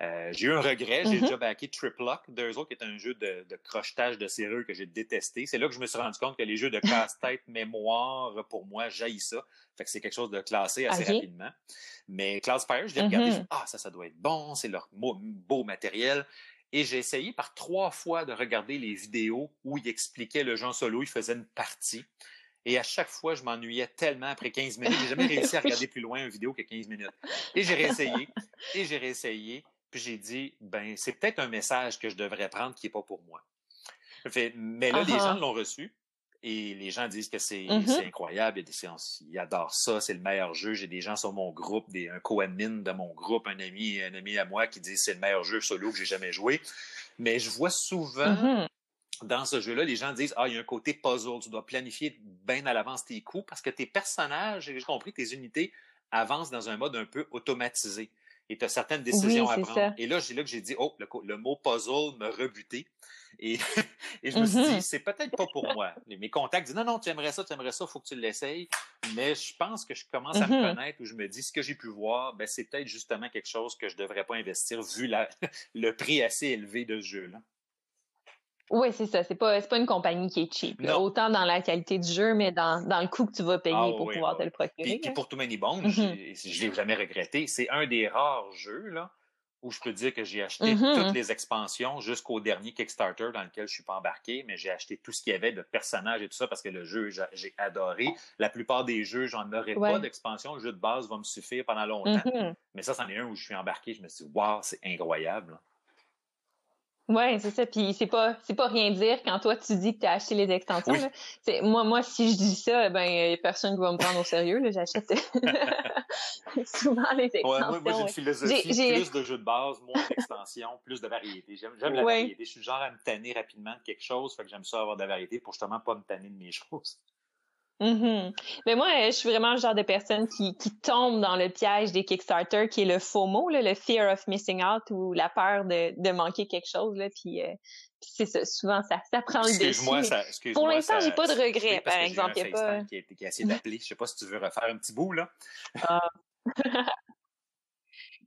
Euh, j'ai eu un regret, j'ai mm-hmm. déjà backé Triplock d'eux autres, qui est un jeu de, de crochetage de serrure que j'ai détesté. C'est là que je me suis rendu compte que les jeux de casse-tête mémoire, pour moi, jaillit ça. Fait que c'est quelque chose de classé assez rapidement. Mais Cloudspire, je l'ai regardé, je mm-hmm. ah, ça, ça doit être bon, c'est leur beau, matériel. Et j'ai essayé par trois fois de regarder les vidéos où il expliquait le jeu en solo, il faisait une partie. Et à chaque fois, je m'ennuyais tellement après 15 minutes. J'ai jamais réussi à regarder plus loin une vidéo que 15 minutes. Et j'ai réessayé, et j'ai réessayé. Puis j'ai dit, ben, c'est peut-être un message que je devrais prendre qui n'est pas pour moi. mais là, les gens l'ont reçu. Et les gens disent que c'est mm-hmm. incroyable, ils adorent ça, c'est le meilleur jeu. J'ai des gens sur mon groupe, des, un co-admin de mon groupe, un ami, un ami à moi qui dit c'est le meilleur jeu solo que j'ai jamais joué. Mais je vois souvent mm-hmm. dans ce jeu-là, les gens disent Ah, il y a un côté puzzle, tu dois planifier bien à l'avance tes coups parce que tes personnages, j'ai compris, tes unités avancent dans un mode un peu automatisé et tu as certaines décisions à prendre. Et là, j'ai là que j'ai dit, oh, le, mot puzzle me rebuté. Et, et je me suis dit, mm-hmm. c'est peut-être pas pour moi. Mes contacts disent, non, non, tu aimerais ça, tu aimerais ça, il faut que tu l'essayes. Mais je pense que je commence à me mm-hmm. connaître où je me dis, ce que j'ai pu voir, ben, c'est peut-être justement quelque chose que je devrais pas investir vu la, le prix assez élevé de ce jeu-là. Oui, c'est ça. C'est pas, pas une compagnie qui est cheap. Autant dans la qualité du jeu, mais dans, dans le coût que tu vas payer ah pour pouvoir te le procurer. Puis, pour Too Many Bones, je ne l'ai jamais regretté. C'est un des rares jeux là, où je peux dire que j'ai acheté mm-hmm. toutes les expansions jusqu'au dernier Kickstarter dans lequel je suis pas embarqué, mais j'ai acheté tout ce qu'il y avait de personnages et tout ça parce que le jeu, j'ai adoré. La plupart des jeux, j'en aurais pas d'expansion. Le jeu de base va me suffire pendant longtemps. Mm-hmm. Mais ça, c'en est un où je suis embarqué. Je me suis dit, waouh, c'est incroyable. Ouais, c'est ça. Puis c'est pas c'est pas rien dire quand toi tu dis que tu as acheté les extensions. Moi moi si je dis ça, ben y a personne qui va me prendre au sérieux. J'achète souvent les extensions. Ouais, moi, j'ai une philosophie plus de jeux de base, moins d'extensions, plus de variété. J'aime j'aime la variété. Je suis le genre à me tanner rapidement de quelque chose, fait que j'aime ça avoir de la variété pour justement pas me tanner de mes choses. Mm Mais moi, je suis vraiment le genre de personne qui, qui tombe dans le piège des Kickstarter, qui est le FOMO, là, le fear of missing out ou la peur de, de manquer quelque chose. Là, puis, euh, c'est ça, souvent ça, ça prend le dessus. Excuse-moi, excuse Pour l'instant, j'ai pas de regrets, par exemple. Il y a pas... qui, a, qui a essayé d'appeler. Je sais pas si tu veux refaire un petit bout là. Ah.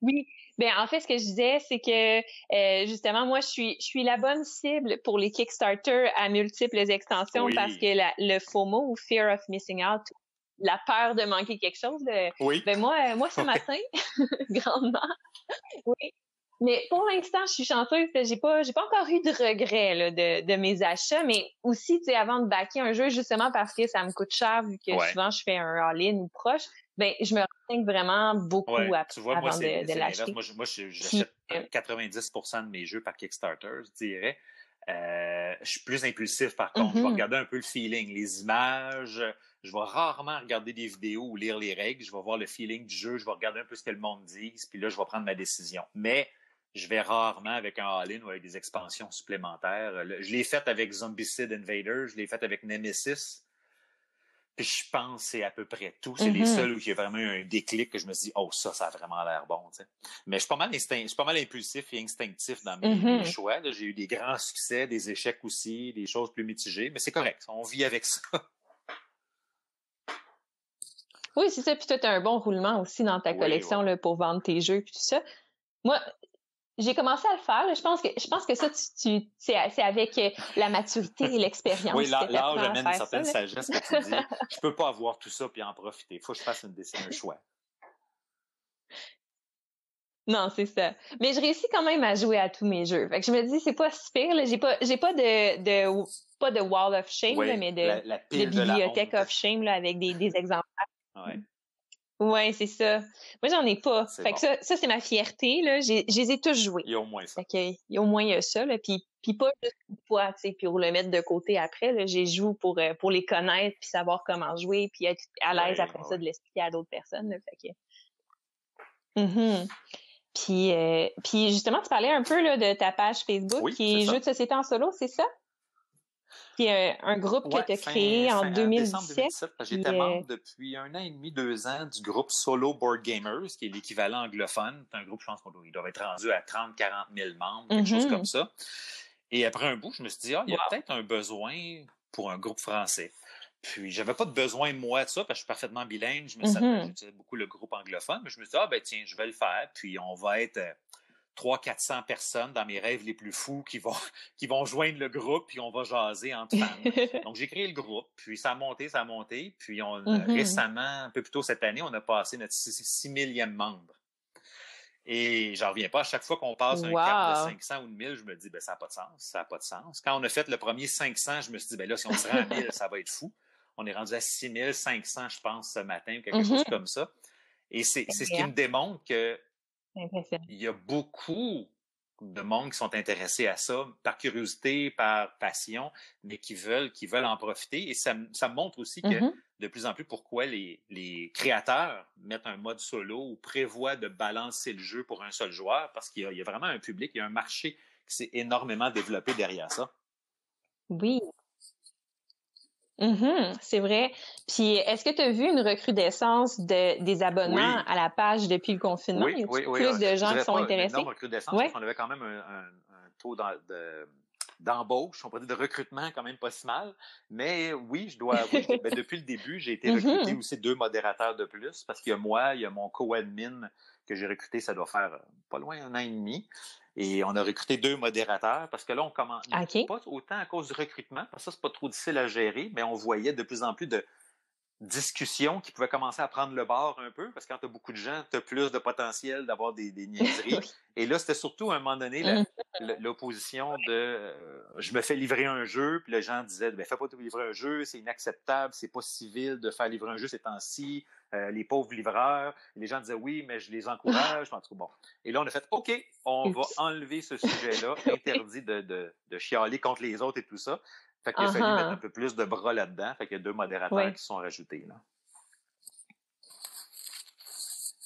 oui, ben en fait, ce que je disais, c'est que euh, justement, moi, je suis, je suis la bonne cible pour les Kickstarter à multiples extensions parce que la, le FOMO ou Fear of Missing Out, la peur de manquer quelque chose, oui. ben moi, moi ce matin, grandement, oui. Mais pour l'instant, je suis chanceuse, j'ai pas, j'ai pas encore eu de regrets là, de, de mes achats, mais aussi, tu sais, avant de backer un jeu, justement parce que ça me coûte cher vu que souvent je fais un all-in ou proche, ben je me renseigne vraiment beaucoup ouais, tu vois, avant moi, de, de l'acheter. Moi, j'achète 90% de mes jeux par Kickstarter, je dirais. Euh, je suis plus impulsif par contre. Je vais mm-hmm. regarder un peu le feeling, les images. Je vais rarement regarder des vidéos ou lire les règles. Je vais voir le feeling du jeu. Je vais regarder un peu ce que le monde dit. Puis là, je vais prendre ma décision. Mais je vais rarement avec un all-in ou avec des expansions supplémentaires. Je l'ai fait avec Zombicide Invader. Je l'ai fait avec Nemesis. Puis je pense que c'est à peu près tout. C'est les mm-hmm. seuls où j'ai vraiment eu un déclic que je me suis dit, oh, ça, ça a vraiment l'air bon. Mais je suis, pas mal instinct, je suis pas mal impulsif et instinctif dans mes, mm-hmm. choix. J'ai eu des grands succès, des échecs aussi, des choses plus mitigées, mais c'est correct. On vit avec ça. Oui, c'est ça. Puis toi, tu as un bon roulement aussi dans ta collection Là, pour vendre tes jeux et tout ça. Moi, j'ai commencé à le faire. Je pense que je pense que ça, tu, tu c'est avec euh, la maturité et l'expérience. Oui, là, là j'amène une certaine sagesse que tu dis. Je peux pas avoir tout ça puis en profiter. Il faut que je fasse une décision, un choix. Non, c'est ça. Mais je réussis quand même à jouer à tous mes jeux. Fait que je me dis, c'est pas si pire. J'ai pas, j'ai pas de, de, pas de wall of shame, mais de, de bibliothèque of shame là, avec des, des exemplaires. Ouais. C'est ça. Moi, j'en ai pas. Fait que ça, ça c'est ma fierté, là. J'ai, je les ai tous joués. Il y a au moins ça. Fait que, il y a au moins il ça, là. Puis, puis pas juste une fois, tu sais, puis pour le mettre de côté après, là. J'ai joué pour, euh, pour les connaître, puis savoir comment jouer, puis être à l'aise après ça de l'expliquer à d'autres personnes, là. Fait que... Mm Puis, euh, puis justement, tu parlais un peu là, de ta page Facebook qui est, Jeux de société en solo, c'est ça? Qui est un groupe que tu as créé en 2017. J'étais membre depuis un an et demi, deux ans du groupe Solo Board Gamers, qui est l'équivalent anglophone. C'est un groupe, je pense qu'ils doivent être rendus à 30, 40 000 membres, quelque chose mm-hmm. comme ça. Et après un bout, je me suis dit, ah, il y a peut-être un besoin pour un groupe français. Puis, j'avais pas de besoin, moi, de ça, parce que je suis parfaitement bilingue. Je me mm beaucoup le groupe anglophone, mais je me suis dit, ah, ben, tiens, je vais le faire. Puis, on va être euh, 300-400 personnes dans mes rêves les plus fous qui vont, qui vont joindre le groupe, puis on va jaser entre femmes. Donc, j'ai créé le groupe, puis ça a monté, ça a monté. Puis on, mm-hmm. récemment, un peu plus tôt cette année, on a passé notre 6 millième membre. Et j'en reviens pas. À chaque fois qu'on passe un cap de 500 ou de 1000, je me dis, ben, ça n'a pas de sens. Ça n'a pas de sens. Quand on a fait le premier 500, je me suis dit, ben là, si on se rend à 1000, ça va être fou. On est rendu à 6500, je pense, ce matin, quelque chose mm-hmm. comme ça. Et c'est ce qui me démontre que il y a beaucoup de monde qui sont intéressés à ça par curiosité, par passion, mais qui veulent, qui veulent en profiter. Et ça, ça montre aussi que mm-hmm. de plus en plus pourquoi les, les, créateurs mettent un mode solo ou prévoient de balancer le jeu pour un seul joueur parce qu'il y, y, a vraiment un public, il y a un marché qui s'est énormément développé derrière ça. Oui, Mm c'est vrai. Puis, est-ce que tu as vu une recrudescence de, des abonnements à la page depuis le confinement? Oui, oui, oui. Plus de gens qui sont intéressés? Non, recrudescence, on avait quand même un, un, taux de, d'embauche, on peut dire de recrutement quand même pas si mal. Mais oui, je dois avouer ben, depuis le début, j'ai été recruté mm-hmm. aussi deux modérateurs de plus parce qu'il y a moi, il y a mon co-admin que j'ai recruté, ça doit faire euh, pas loin un an et demi. Et on a recruté deux modérateurs parce que là, on commence pas autant à cause du recrutement, parce que ça, c'est pas trop difficile à gérer, mais on voyait de plus en plus de discussions qui pouvaient commencer à prendre le bord un peu, parce que quand tu as beaucoup de gens, tu as plus de potentiel d'avoir des, des niaiseries. Et là, c'était surtout à un moment donné mmh. l'opposition de euh, je me fais livrer un jeu, puis les gens disaient ben, fais pas te livrer un jeu, c'est inacceptable, c'est pas civil de faire livrer un jeu ces temps-ci. Euh, les pauvres livreurs. Les gens disaient oui, mais je les encourage. En tout bon. Et là, on a fait OK, on va enlever ce sujet-là, interdit de, de, de, chialer contre les autres et tout ça. Fait qu'il a fallu mettre un peu plus de bras là-dedans. Fait qu'il y a deux modérateurs qui sont rajoutés. Là.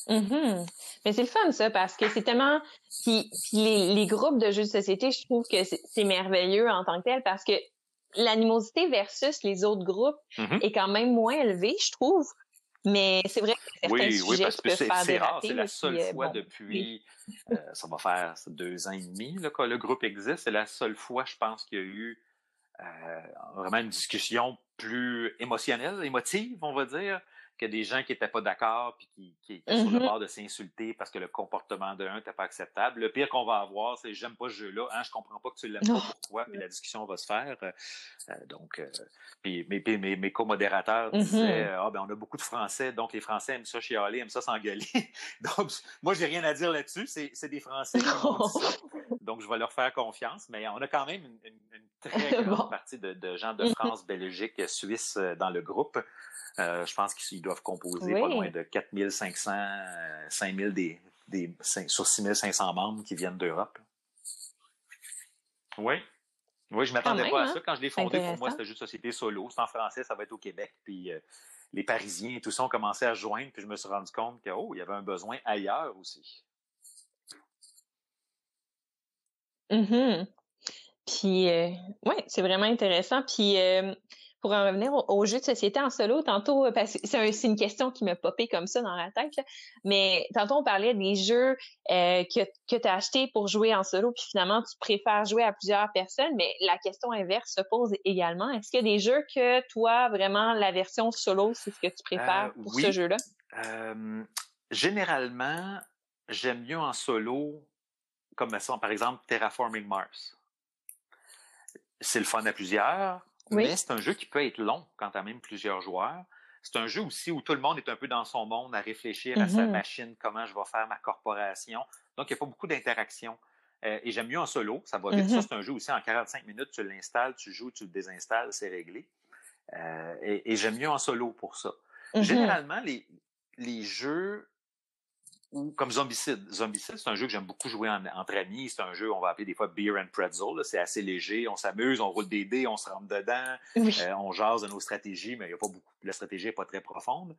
Mm-hmm. Mais c'est le fun, ça, parce que c'est tellement. Puis, les, les, groupes de jeux de société, je trouve que c'est merveilleux en tant que tel parce que l'animosité versus les autres groupes mm-hmm. est quand même moins élevée, je trouve. Mais c'est vrai que certains oui, sujets oui, parce que c'est rare, c'est la seule euh, fois depuis, euh, ça va faire deux ans et demi là, que le groupe existe. C'est la seule fois, je pense, qu'il y a eu vraiment une discussion plus émotionnelle, émotive, on va dire, que des gens qui n'étaient pas d'accord puis qui, qui étaient sur le mm-hmm. bord de s'insulter parce que le comportement d'un n'était pas acceptable. Le pire qu'on va avoir, c'est j'aime pas ce jeu-là, hein, je comprends pas que tu l'aimes pas, pourquoi, puis la discussion va se faire. Euh, euh, donc, euh, puis mes, mes, mes co-modérateurs disaient mm-hmm. Ah ben on a beaucoup de Français, donc les Français aiment ça chialer, aiment ça s'engueuler. donc, moi, j'ai rien à dire là-dessus, c'est des Français qui ça. Donc, je vais leur faire confiance, mais on a quand même une, une, très grande partie de, de gens de mm-hmm. France, Belgique, Suisse dans le groupe. Euh, je pense qu'ils doivent composer pas loin de 4500, 5000 des, des, sur 6500 membres qui viennent d'Europe. Oui. Oui, je m'attendais pas à ça. Hein? Quand je l'ai fondé, pour moi, c'était juste Société Solo. C'est en français, ça va être au Québec. Puis euh, les Parisiens et tout ça ont commencé à joindre, puis je me suis rendu compte qu'il oh, y avait un besoin ailleurs aussi. Mm Puis, euh, oui, c'est vraiment intéressant. Puis, pour en revenir aux, jeux de société en solo, tantôt, euh, parce que c'est une question qui m'a popé comme ça dans la tête, mais tantôt on parlait des jeux euh, que, que tu as achetés pour jouer en solo, puis finalement tu préfères jouer à plusieurs personnes, mais la question inverse se pose également. Est-ce qu'il y a des jeux que toi, vraiment, la version solo, c'est ce que tu préfères euh, pour ce jeu-là? généralement, j'aime mieux en solo, comme ça, par exemple, Terraforming Mars. C'est le fun à plusieurs mais c'est un jeu qui peut être long quand tu as même plusieurs joueurs. C'est un jeu aussi où tout le monde est un peu dans son monde à réfléchir à sa mm-hmm. machine, comment je vais faire ma corporation. Donc, il n'y a pas beaucoup d'interaction. Euh, et j'aime mieux en solo, ça va vite. Ça, mm-hmm. c'est un jeu aussi en 45 minutes, tu l'installes, tu joues, tu le désinstalles, c'est réglé. Euh, et, j'aime mieux en solo pour ça. Mm-hmm. Généralement, les, les jeux ou comme Zombicide. Zombicide, c'est un jeu que j'aime beaucoup jouer entre amis. C'est un jeu, on va appeler des fois Beer and Pretzel. C'est assez léger. On s'amuse, on roule des dés, on se rentre dedans, euh, on jase de nos stratégies, mais il y a pas beaucoup. La stratégie n'est pas très profonde.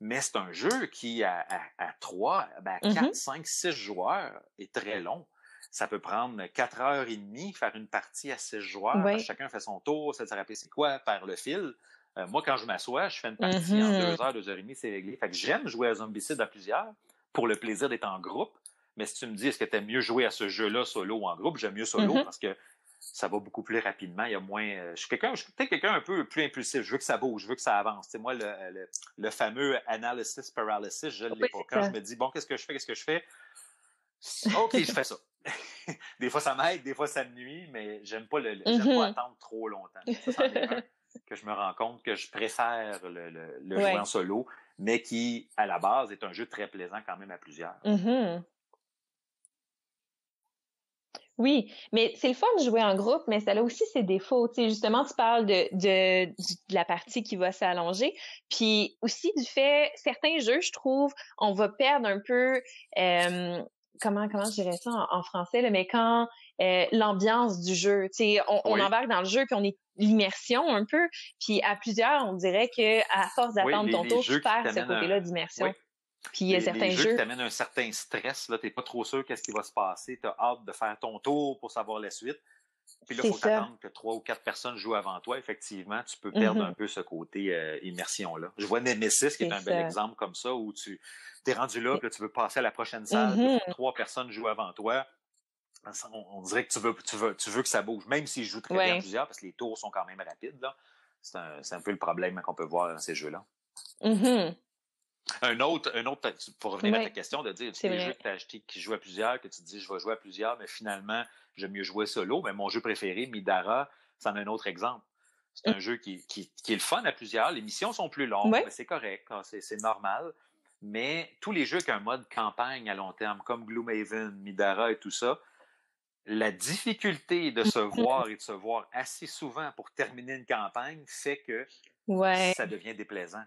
Mais c'est un jeu qui, à, à, 3, ben, à 4, 5, 6 joueurs, est très long. Ça peut prendre 4 heures et demie, faire une partie à 6 joueurs. Chacun fait son tour, ça se rappelle c'est quoi, par le fil. Euh, moi, quand je m'assois, je fais une partie en 2 mm-hmm. heures, 2 heures et demie, c'est réglé. Fait que j'aime jouer à Zombicide à plusieurs pour le plaisir d'être en groupe. Mais si tu me dis, est-ce que tu aimes mieux jouer à ce jeu-là solo ou en groupe, j'aime mieux solo mm-hmm. parce que ça va beaucoup plus rapidement. Il y a moins. Euh, je suis quelqu'un, je suis peut-être quelqu'un un peu plus impulsif. Je veux que ça bouge, je veux que ça avance. C'est moi, le, le, fameux analysis paralysis, je l'ai pas. Quand je me dis, bon, qu'est-ce que je fais, qu'est-ce que je fais? OK, je fais ça. des fois, ça m'aide, des fois, ça me nuit, mais j'aime pas le, j'aime pas mm-hmm. attendre trop longtemps. Ça, que je me rends compte que je préfère le, le, jouer en solo mais qui, à la base, est un jeu très plaisant quand même à plusieurs. Mm-hmm. Oui, mais c'est le fun de jouer en groupe, mais ça a aussi ses défauts. Tu justement, tu parles de, de, la partie qui va s'allonger, puis aussi du fait, certains jeux, je trouve, on va perdre un peu, euh, comment comment je dirais ça en, français, là, mais quand euh, l'ambiance du jeu, tu sais, on, on embarque dans le jeu, puis on est l'immersion un peu. Puis à plusieurs, on dirait que à force d'attendre ton tour, tu perds ce côté-là d'immersion. Puis il y a certains jeux. qui t'amènent un certain stress, là, t'es pas trop sûr qu'est-ce qui va se passer, t'as hâte de faire ton tour pour savoir la suite. Puis là, il faut t'attendre que trois ou quatre personnes jouent avant toi. Effectivement, tu peux perdre mm-hmm. un peu ce côté euh, immersion-là. Je vois Nemesis, qui est, un bel exemple comme ça, où tu es rendu là, que tu veux passer à la prochaine salle, mm-hmm. trois personnes jouent avant toi on, dirait que tu veux, tu veux, tu veux que ça bouge, même s'ils jouent très bien plusieurs, parce que les tours sont quand même rapides. Là. C'est, un, c'est un peu le problème qu'on peut voir dans ces jeux-là. Mm-hmm. Un autre, un autre, pour revenir à ta question, de dire, les jeux que tu as achetés qui jouent à plusieurs, que tu te dis je vais jouer à plusieurs, mais finalement, j'aime mieux jouer solo. Mais mon jeu préféré, Midara, c'en est un autre exemple. C'est un mm. jeu qui, qui, qui, est le fun à plusieurs. Les missions sont plus longues, mais c'est correct, c'est, c'est normal. Mais tous les jeux qui ont un mode campagne à long terme, comme Gloomhaven, Midara et tout ça, la difficulté de se voir et de se voir assez souvent pour terminer une campagne fait que ça devient déplaisant.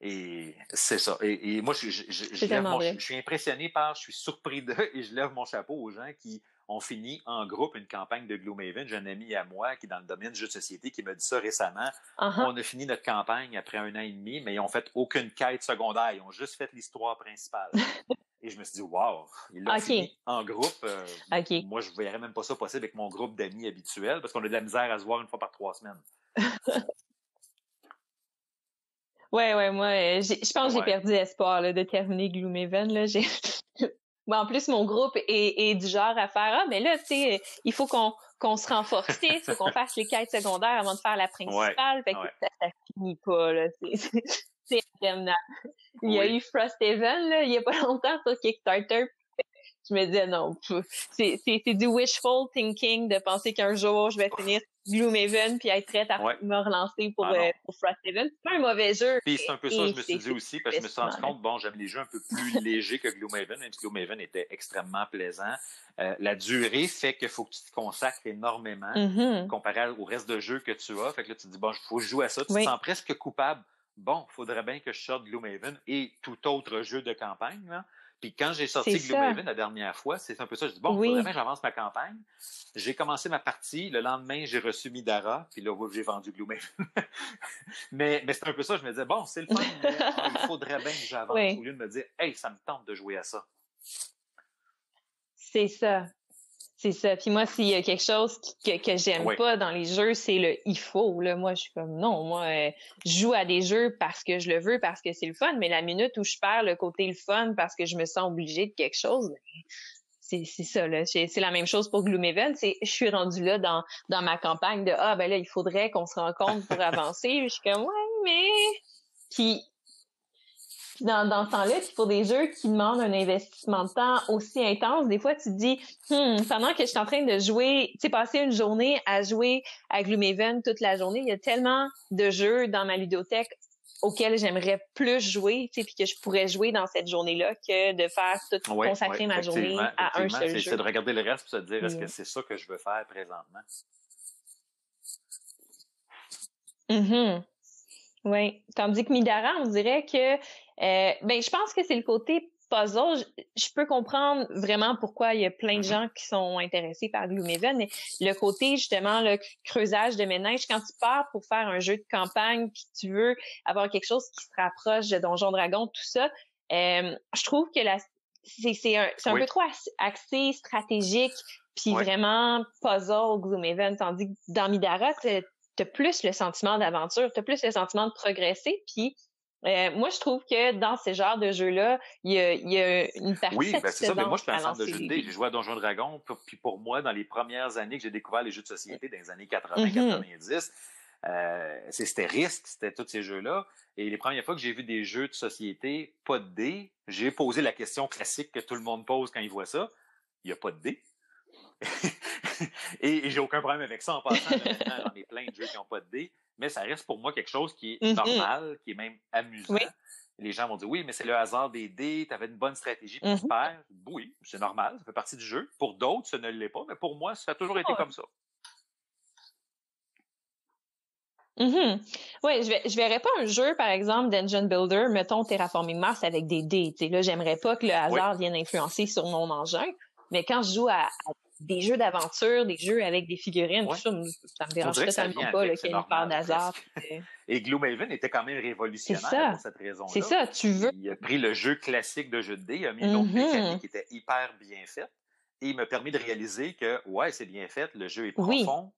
Et c'est ça. Et, moi, je, je, suis impressionné par, je suis surpris de, et je lève mon chapeau aux gens qui ont fini en groupe une campagne de Gloomhaven. J'ai un ami à moi qui est dans le domaine du jeu de société qui m'a dit ça récemment. Uh-huh. On a fini notre campagne après un an et demi, mais ils n'ont fait aucune quête secondaire. Ils ont juste fait l'histoire principale. Et je me suis dit, wow, il l'a fini en groupe. Euh, moi, je ne verrais même pas ça possible avec mon groupe d'amis habituel parce qu'on a de la misère à se voir une fois par trois semaines. ouais, ouais, moi, euh, je pense que j'ai perdu espoir de terminer Gloomhaven. Là. en plus, mon groupe est, du genre à faire Ah, mais là, tu sais, il faut qu'on qu'on se renforce, il faut qu'on fasse les quêtes secondaires avant de faire la principale. fait que ça, ça finit pas, là. C'est interminable. Il y a eu Frosthaven, là, il y a pas longtemps sur Kickstarter. Je me disais, non, c'est du wishful thinking de penser qu'un jour, je vais finir Gloomhaven puis être prête à me relancer pour, ah euh, pour Frosthaven. C'est pas un mauvais jeu. Puis c'est un peu ça, je me suis dit aussi, parce que je me suis rendu compte, bon, j'aime les jeux un peu plus légers que Gloomhaven, même si Gloomhaven était extrêmement plaisant. Euh, la durée fait qu'il faut que tu te consacres énormément mm-hmm. comparé au reste de jeux que tu as. Fait que là, tu te dis, bon, il faut jouer à ça. Tu te sens presque coupable bon, il faudrait bien que je sorte Gloomhaven et tout autre jeu de campagne. Là. Puis quand j'ai sorti Gloomhaven la dernière fois, c'est un peu ça. Je dis, bon, il faudrait bien que j'avance ma campagne. J'ai commencé ma partie. Le lendemain, j'ai reçu Midara. Puis là, j'ai vendu Gloomhaven. mais mais c'est un peu ça. Je me disais, bon, c'est le fun. il faudrait bien que j'avance au lieu de me dire, hey, ça me tente de jouer à ça. C'est ça. C'est ça. Puis moi, s'il y a quelque chose que, que j'aime pas dans les jeux, c'est le il faut. Là. Moi, je suis comme non, moi, euh, je joue à des jeux parce que je le veux, parce que c'est le fun, mais la minute où je perds le côté le fun parce que je me sens obligée de quelque chose, ben, c'est, c'est ça. Là. C'est, la même chose pour Gloomhaven. C'est, je suis rendue là dans, dans ma campagne de Ah ben là, il faudrait qu'on se rencontre pour avancer. je suis comme Ouais, mais. Puis dans, dans ce temps-là, puis pour des jeux qui demandent un investissement de temps aussi intense, des fois tu te dis, hmm, pendant que je suis en train de jouer, tu sais, passer une journée à jouer à Gloomhaven toute la journée, il y a tellement de jeux dans ma ludothèque auxquels j'aimerais plus jouer, tu sais, puis que je pourrais jouer dans cette journée-là que de faire tout, consacrer ma journée à un seul jeu. C'est de regarder le reste et se dire, est-ce que c'est ça que je veux faire présentement? Mm Oui. Tandis que Midara, on dirait que euh, ben, je pense que c'est le côté puzzle. Je, peux comprendre vraiment pourquoi il y a plein de mm-hmm. gens qui sont intéressés par Gloomhaven, mais le côté justement le creusage de ménage, quand tu pars pour faire un jeu de campagne, puis tu veux avoir quelque chose qui se rapproche de Donjon Dragon, tout ça, euh, je trouve que la c'est un, un peu trop axé stratégique, puis vraiment puzzle Gloomhaven, tandis que dans Midara, t'as as plus le sentiment d'aventure, t'as plus le sentiment de progresser, puis euh, moi, je trouve que dans ces genres de jeux-là, il y a, y a, une partie Oui, ben c'est ça. Mais moi, je suis un centre de jeux de J'ai joué à Donjon Dragon. Puis pour moi, dans les premières années que j'ai découvert les jeux de société, dans les années 80-90, mm-hmm. euh, c'était risque, c'était tous ces jeux-là. Et les premières fois que j'ai vu des jeux de société, pas de dés, j'ai posé la question classique que tout le monde pose quand il voit ça. Il n'y a pas de dés. et, j'ai aucun problème avec ça en passant. J'en ai plein de jeux qui n'ont pas de dés mais ça reste pour moi quelque chose qui est mm-hmm. normal, qui est même amusant. Les gens vont dire oui, mais c'est le hasard des dés, tu avais une bonne stratégie, pour mm perds. Oui, c'est normal, ça fait partie du jeu. Pour d'autres, ça ne l'est pas, mais pour moi, ça a toujours été comme ça. Mm Oui, je, ne verrais pas un jeu, par exemple, Dungeon Builder, mettons Terraforming Mars avec des dés. là, j'aimerais pas que le hasard vienne influencer sur mon engin. Mais quand je joue à des jeux d'aventure, des jeux avec des figurines, tout ça, ça me dérange totalement pas qu'il y ait une part d'hasard. Et Gloomhaven était quand même révolutionnaire pour cette raison-là. C'est ça, tu veux. Il a pris le jeu classique de jeu de dés, il a mis une autre mm-hmm. mécanique qui était hyper bien faite, et il m'a permis de réaliser que, ouais, c'est bien fait, le jeu est profond,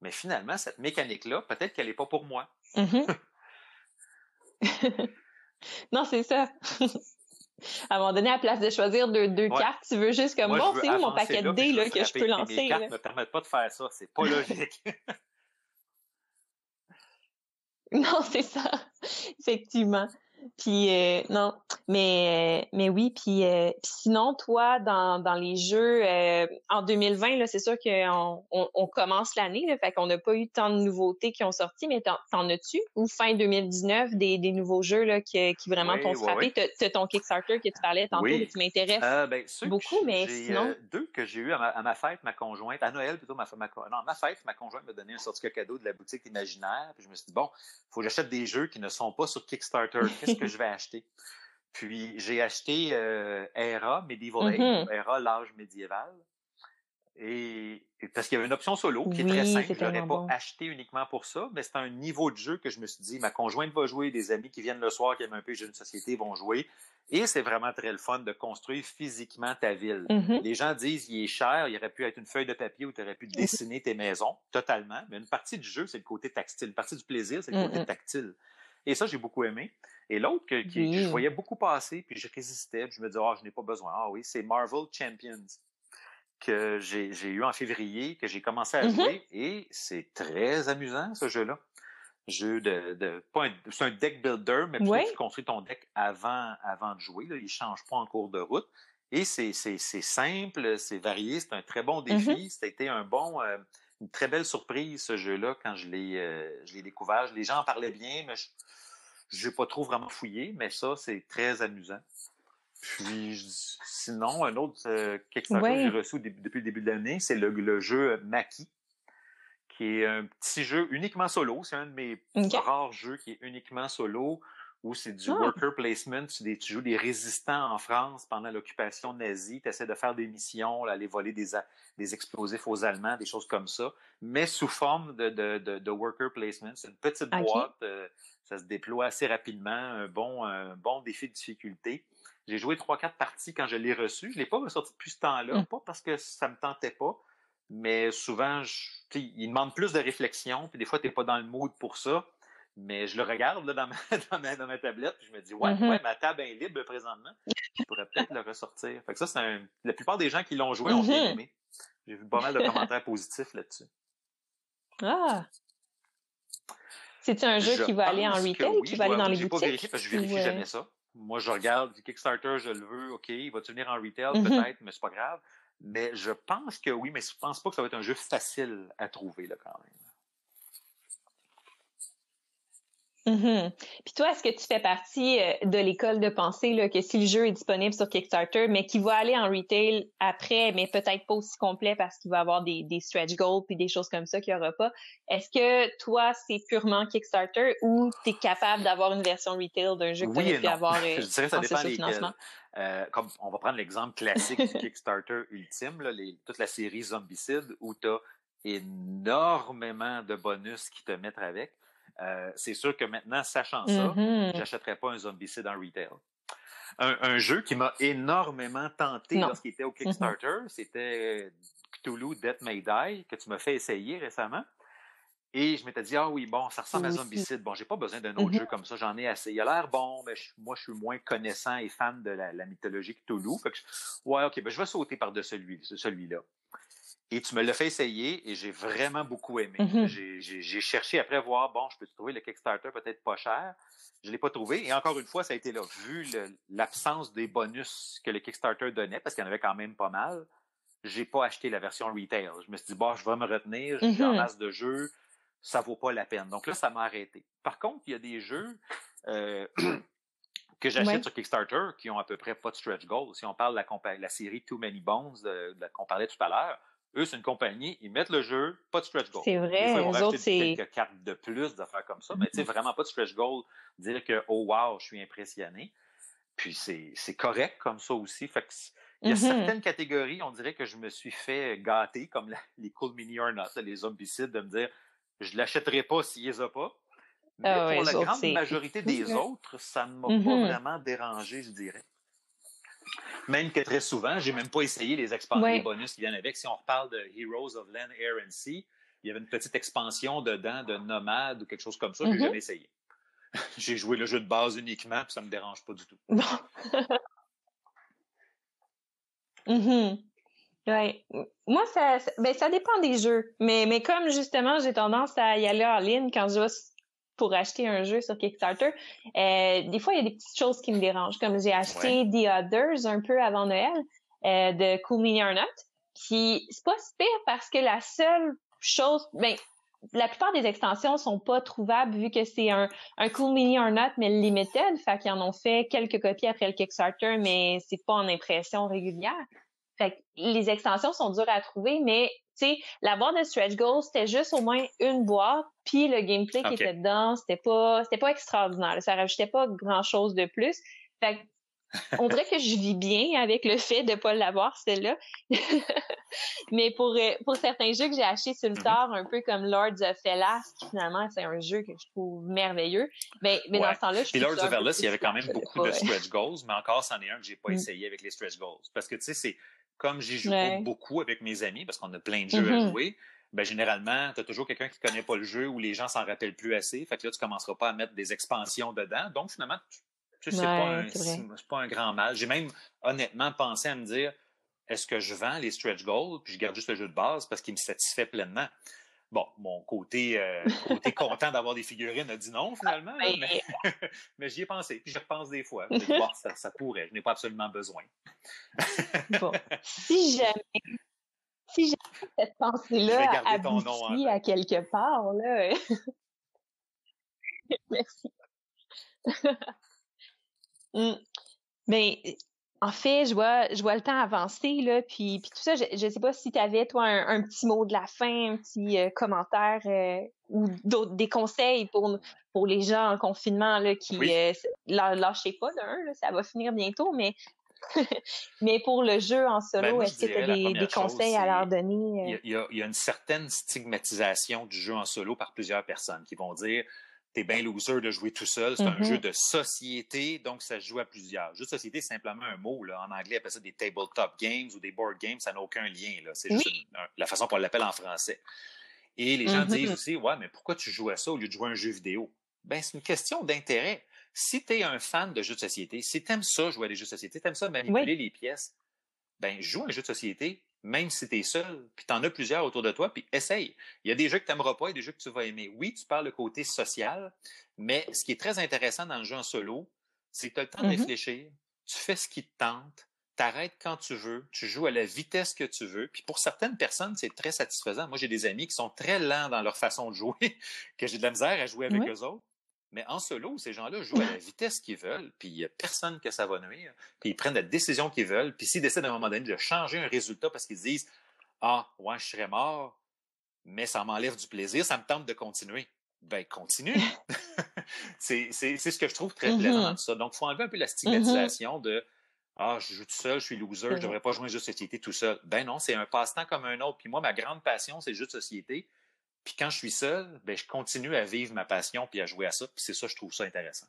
mais finalement, cette mécanique-là, peut-être qu'elle n'est pas pour moi. Mm-hmm. non, c'est ça. À un moment donné, à la place de choisir deux, deux cartes, tu veux juste comme, bon, c'est où mon paquet de dés là, que je peux lancer? Les cartes ne me permettent pas de faire ça. C'est pas logique. non, c'est ça. Effectivement. Puis euh, non, mais mais oui, puis, euh, sinon toi dans, dans les jeux euh, en 2020 là, c'est sûr qu'on on, on, commence l'année, fait qu'on n'a pas eu tant de nouveautés qui ont sorti, mais t'en, as-tu? Ou fin 2019 des, des nouveaux jeux là qui, qui vraiment t'ont frappé, t'as, ton Kickstarter que tu parlais tantôt, oui. qui m'intéresse ben, beaucoup, mais sinon? deux que j'ai eu à ma, fête, ma conjointe à Noël plutôt ma, ma non ma fête, ma conjointe m'a donné un certificat cadeau de la boutique imaginaire, puis je me suis dit bon, faut que j'achète des jeux qui ne sont pas sur Kickstarter, qu'est-ce que je vais acheter puis j'ai acheté euh, Era, Medieval Age, mm-hmm. Era, l'âge médiéval. Et, parce qu'il y avait une option solo qui est très simple. Je l'aurais pas acheté uniquement pour ça, mais c'est un niveau de jeu que je me suis dit, ma conjointe va jouer, des amis qui viennent le soir, qui aiment un peu les jeux de société vont jouer. Et c'est vraiment très le fun de construire physiquement ta ville. Mm-hmm. Les gens disent, il est cher, il aurait pu être une feuille de papier où tu aurais pu dessiner tes maisons, totalement. Mais une partie du jeu, c'est le côté tactile. Une partie du plaisir, c'est le côté tactile. Et ça, j'ai beaucoup aimé. Et l'autre que, je voyais beaucoup passer, puis je résistais, puis je me disais, ah, je n'ai pas besoin. Ah oui, c'est Marvel Champions que j'ai eu en février, que j'ai commencé à mm-hmm. jouer, et c'est très amusant, ce jeu-là. Jeu de, de c'est un deck builder, mais plutôt tu construis ton deck avant, avant de jouer. Là. Il change pas en cours de route. Et c'est simple, c'est varié, c'est un très bon mm-hmm. défi. C'était un bon, euh, une très belle surprise, ce jeu-là, quand je l'ai euh, découvert. Les gens en parlaient bien, mais je n'ai pas trop vraiment fouillé, mais ça, c'est très amusant. Puis sinon, un autre euh, Kickstarter que j'ai reçu depuis le début de l'année, c'est le, jeu Maki, qui est un petit jeu uniquement solo. C'est un de mes rares jeux qui est uniquement solo, où c'est du ah! worker placement. Tu, joues des résistants en France pendant l'occupation nazie. Tu essaies de faire des missions, aller voler des, des explosifs aux Allemands, des choses comme ça, mais sous forme de, de, worker placement. C'est une petite boîte. Euh, ça se déploie assez rapidement. Un bon, un bon défi de difficulté. J'ai joué trois, quatre parties quand je l'ai reçu. Je ne l'ai pas ressorti depuis ce temps-là, mmh. pas parce que ça ne me tentait pas, mais souvent, je, il demande plus de réflexion, puis des fois, tu n'es pas dans le mood pour ça. Mais je le regarde dans, ma, dans, ma, tablette, puis je me dis, ouais, mmh ouais, ma table est libre présentement. Je pourrais peut-être le ressortir. Fait que ça, c'est un... La plupart des gens qui l'ont joué ont bien mmh aimé. J'ai vu pas mal de commentaires positifs là-dessus. Ah! C'est-tu un jeu qui va aller en retail, ou qui va aller dans les boutiques? Je pas vérifié parce que je vérifie jamais ça moi, je regarde du Kickstarter, je le veux, OK, il va-tu venir en retail? Mm-hmm. Peut-être, mais c'est pas grave. Mais je pense que oui, mais je pense pas que ça va être un jeu facile à trouver, là, quand même. Mm-hmm. Puis toi, est-ce que tu fais partie euh, de l'école de pensée là, que si le jeu est disponible sur Kickstarter, mais qui va aller en retail après, mais peut-être pas aussi complet parce qu'il va avoir des, des stretch goals puis des choses comme ça qu'il n'y aura pas, est-ce que toi, c'est purement Kickstarter ou tu es capable d'avoir une version retail d'un jeu que tu pu avoir Je dirais ça dépend financement? Euh, comme on va prendre l'exemple classique du Kickstarter ultime, là, les, toute la série Zombicide, où tu as énormément de bonus qui te mettent avec. Euh, c'est sûr que maintenant, sachant ça, mm-hmm. j'achèterais pas un Zombicide en retail. Un, jeu qui m'a énormément tenté lorsqu'il était au mm-hmm. Kickstarter, c'était Cthulhu Death May Die, que tu m'as fait essayer récemment. Et je m'étais dit, ah oui, bon, ça ressemble à Zombicide. Bon, j'ai pas besoin d'un autre mm-hmm. jeu comme ça, j'en ai assez. Il a l'air bon, mais moi, je suis moins connaissant et fan de la, mythologie Cthulhu. Fait que ouais, ok, ben, je vais sauter par-dessus celui, celui-là. Et tu me l'as fait essayer et j'ai vraiment beaucoup aimé. Mm-hmm. J'ai cherché après voir, bon, je peux trouver le Kickstarter peut-être pas cher? Je l'ai pas trouvé. Et encore une fois, ça a été là. Vu l'absence des bonus que le Kickstarter donnait, parce qu'il y en avait quand même pas mal, j'ai pas acheté la version retail. Je me suis dit, bon, je vais me retenir, j'ai en mm-hmm. masse de jeux, ça vaut pas la peine. Donc là, ça m'a arrêté. Par contre, il y a des jeux euh, que j'achète sur Kickstarter qui ont à peu près pas de stretch goal. Si on parle de la, la série Too Many Bones qu'on parlait tout à l'heure, eux, c'est une compagnie, ils mettent le jeu, pas de stretch goal. C'est vrai, ils vont autres, quelques cartes de plus, d'affaires comme ça, mais tu sais, mm-hmm. vraiment pas de stretch goal, dire que, oh wow, je suis impressionné. Puis c'est correct comme ça aussi. Fait que il y a mm-hmm. certaines catégories, on dirait que je me suis fait gâter, comme les Cool Mini or Not, les zombicides, de me dire, je l'achèterai pas s'il les a pas. Mais ah pour la grande majorité des autres, ça ne m'a pas mm-hmm. vraiment dérangé, je dirais. Même que très souvent, j'ai même pas essayé les, les bonus qui viennent avec. Si on reparle de Heroes of Land, Air and Sea, il y avait une petite expansion dedans de Nomade ou quelque chose comme ça, je n'ai mm-hmm. jamais essayé. j'ai joué le jeu de base uniquement, puis ça me dérange pas du tout. mm Moi, ça, ben, ça dépend des jeux. Mais, mais comme justement, j'ai tendance à y aller en ligne quand je vais pour acheter un jeu sur Kickstarter, euh, des fois, il y a des petites choses qui me dérangent. Comme j'ai acheté The Others un peu avant Noël euh, de Cool Mini or Not, qui c'est pas pire parce que la seule chose, ben, la plupart des extensions sont pas trouvables vu que c'est un, un Cool Mini or Not, mais limited. Fait qu'ils en ont fait quelques copies après le Kickstarter, mais c'est pas en impression régulière. Fait que les extensions sont dures à trouver, mais tu sais, la boîte de stretch goals, c'était juste au moins une boîte, puis le gameplay qui était dedans, c'était pas, c'était pas extraordinaire. Ça rajoutait pas grand chose de plus. Fait que on dirait que je vis bien avec le fait de ne pas l'avoir, celle-là. Mais pour, euh, pour certains jeux que j'ai achetés sur le mm-hmm. tard, un peu comme Lords of Hellas, qui finalement, c'est un jeu que je trouve merveilleux. Ben, mais, dans ce temps-là, je Lords of Hellas, il y avait quand même beaucoup de stretch goals, mais encore, c'en est un que j'ai pas mm. essayé avec les stretch goals. Parce que, tu sais, c'est comme j'y joue beaucoup avec mes amis, parce qu'on a plein de jeux à mm-hmm. jouer, ben généralement, tu as toujours quelqu'un qui connaît pas le jeu ou les gens s'en rappellent plus assez. Fait que là, tu commenceras pas à mettre des expansions dedans. Donc, finalement, c'est pas, pas, un grand mal. J'ai même honnêtement pensé à me dire est-ce que je vends les stretch goals puis je garde juste le jeu de base parce qu'il me satisfait pleinement? Bon, mon côté, euh, côté content d'avoir des figurines a dit non finalement, mais, j'y ai pensé. Puis je repense des fois. ça, ça, pourrait, je n'ai pas absolument besoin. bon. Si jamais, si jamais cette pensée-là aboutit à quelque part, là. Merci. Mmh. Ben, en fait, je vois, je vois le temps avancer, là, puis, puis tout ça, je ne sais pas si tu avais, toi, un, petit mot de la fin, un petit euh, commentaire euh, ou d'autres, des conseils pour, pour les gens en confinement, là, qui oui. Euh, lâchez pas d'un, ça va finir bientôt, mais mais pour le jeu en solo, ben, est-ce que tu as des, des conseils à leur donner? Il y, a, il y, a, une certaine stigmatisation du jeu en solo par plusieurs personnes qui vont dire t'es bien loser de jouer tout seul. C'est un jeu mm-hmm. de société, donc ça se joue à plusieurs. Jeu de société, c'est simplement un mot. Là. En anglais, on appelle ça des tabletop games ou des board games. Ça n'a aucun lien. C'est juste la façon qu'on l'appelle en français. Et les gens disent mm-hmm. aussi, ouais, mais pourquoi tu joues à ça au lieu de jouer à un jeu vidéo? Ben, c'est une question d'intérêt. Si tu es un fan de jeux de société, si tu aimes ça, jouer à des jeux de société, tu aimes ça manipuler les pièces, ben, joue à un jeu de société, même si tu es seul, puis tu en as plusieurs autour de toi, puis essaye. Il y a des jeux que tu n'aimeras pas et des jeux que tu vas aimer. Oui, tu parles le côté social, mais ce qui est très intéressant dans le jeu en solo, c'est que tu as le temps de mm-hmm. réfléchir, tu fais ce qui te tente, t'arrêtes quand tu veux, tu joues à la vitesse que tu veux. Puis pour certaines personnes, c'est très satisfaisant. Moi, j'ai des amis qui sont très lents dans leur façon de jouer, que j'ai de la misère à jouer avec eux autres. Mais en solo, ces gens-là jouent à la vitesse qu'ils veulent, puis il n'y a personne que ça va nuire, puis ils prennent la décision qu'ils veulent, puis s'ils décident à un moment donné de changer un résultat parce qu'ils disent Ah, ouais, je serais mort, mais ça m'enlève du plaisir, ça me tente de continuer. Ben, continue. c'est ce que je trouve très plaisant mm-hmm. de ça. Donc, il faut enlever un peu la stigmatisation de ah, je joue tout seul, je suis loser, je ne devrais pas jouer un jeu de société tout seul. Ben non, c'est un passe-temps comme un autre. Puis moi, ma grande passion, c'est le jeu de société. Puis quand je suis seul, ben, je continue à vivre ma passion puis à jouer à ça. Puis c'est ça, je trouve ça intéressant.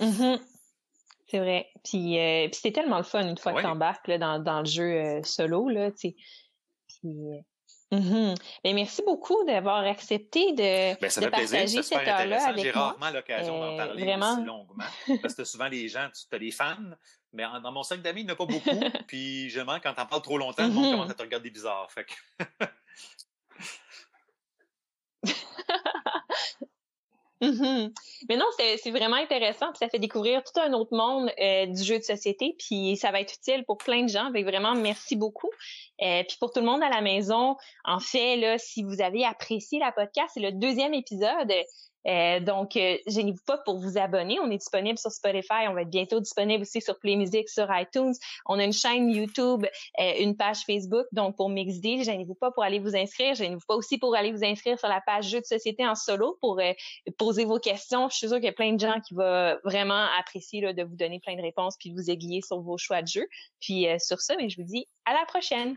Mm-hmm. C'est vrai. Puis, euh, puis c'est tellement le fun une fois que tu embarques dans, dans, le jeu euh, solo. Là, Puis, euh, mm-hmm. ben, merci beaucoup d'avoir accepté de, ben, de partager cette heure-là avec J'ai rarement l'occasion d'en parler vraiment. aussi longuement. Parce que souvent, les gens, tu as des fans, mais dans mon sac d'amis, il n'y en a pas beaucoup. puis, justement, quand t'en parles trop longtemps, le monde mm-hmm. commence à te regarder bizarre. Fait mm-hmm. Mais non, c'est vraiment intéressant, puis ça fait découvrir tout un autre monde euh, du jeu de société, puis ça va être utile pour plein de gens. Vraiment, merci beaucoup. Euh, puis pour tout le monde à la maison, en fait, là, si vous avez apprécié la podcast, c'est le deuxième épisode. Euh, donc, euh, gênez-vous pas pour vous abonner. On est disponible sur Spotify. On va être bientôt disponible aussi sur Play Music, sur iTunes. On a une chaîne YouTube, euh, une page Facebook. Donc, pour Mixdeal, gênez-vous pas pour aller vous inscrire. Gênez-vous pas aussi pour aller vous inscrire sur la page Jeux de société en solo pour euh, poser vos questions. Je suis sûre qu'il y a plein de gens qui vont vraiment apprécier de vous donner plein de réponses puis de vous aiguiller sur vos choix de jeu. Puis sur ça, mais je vous dis à la prochaine.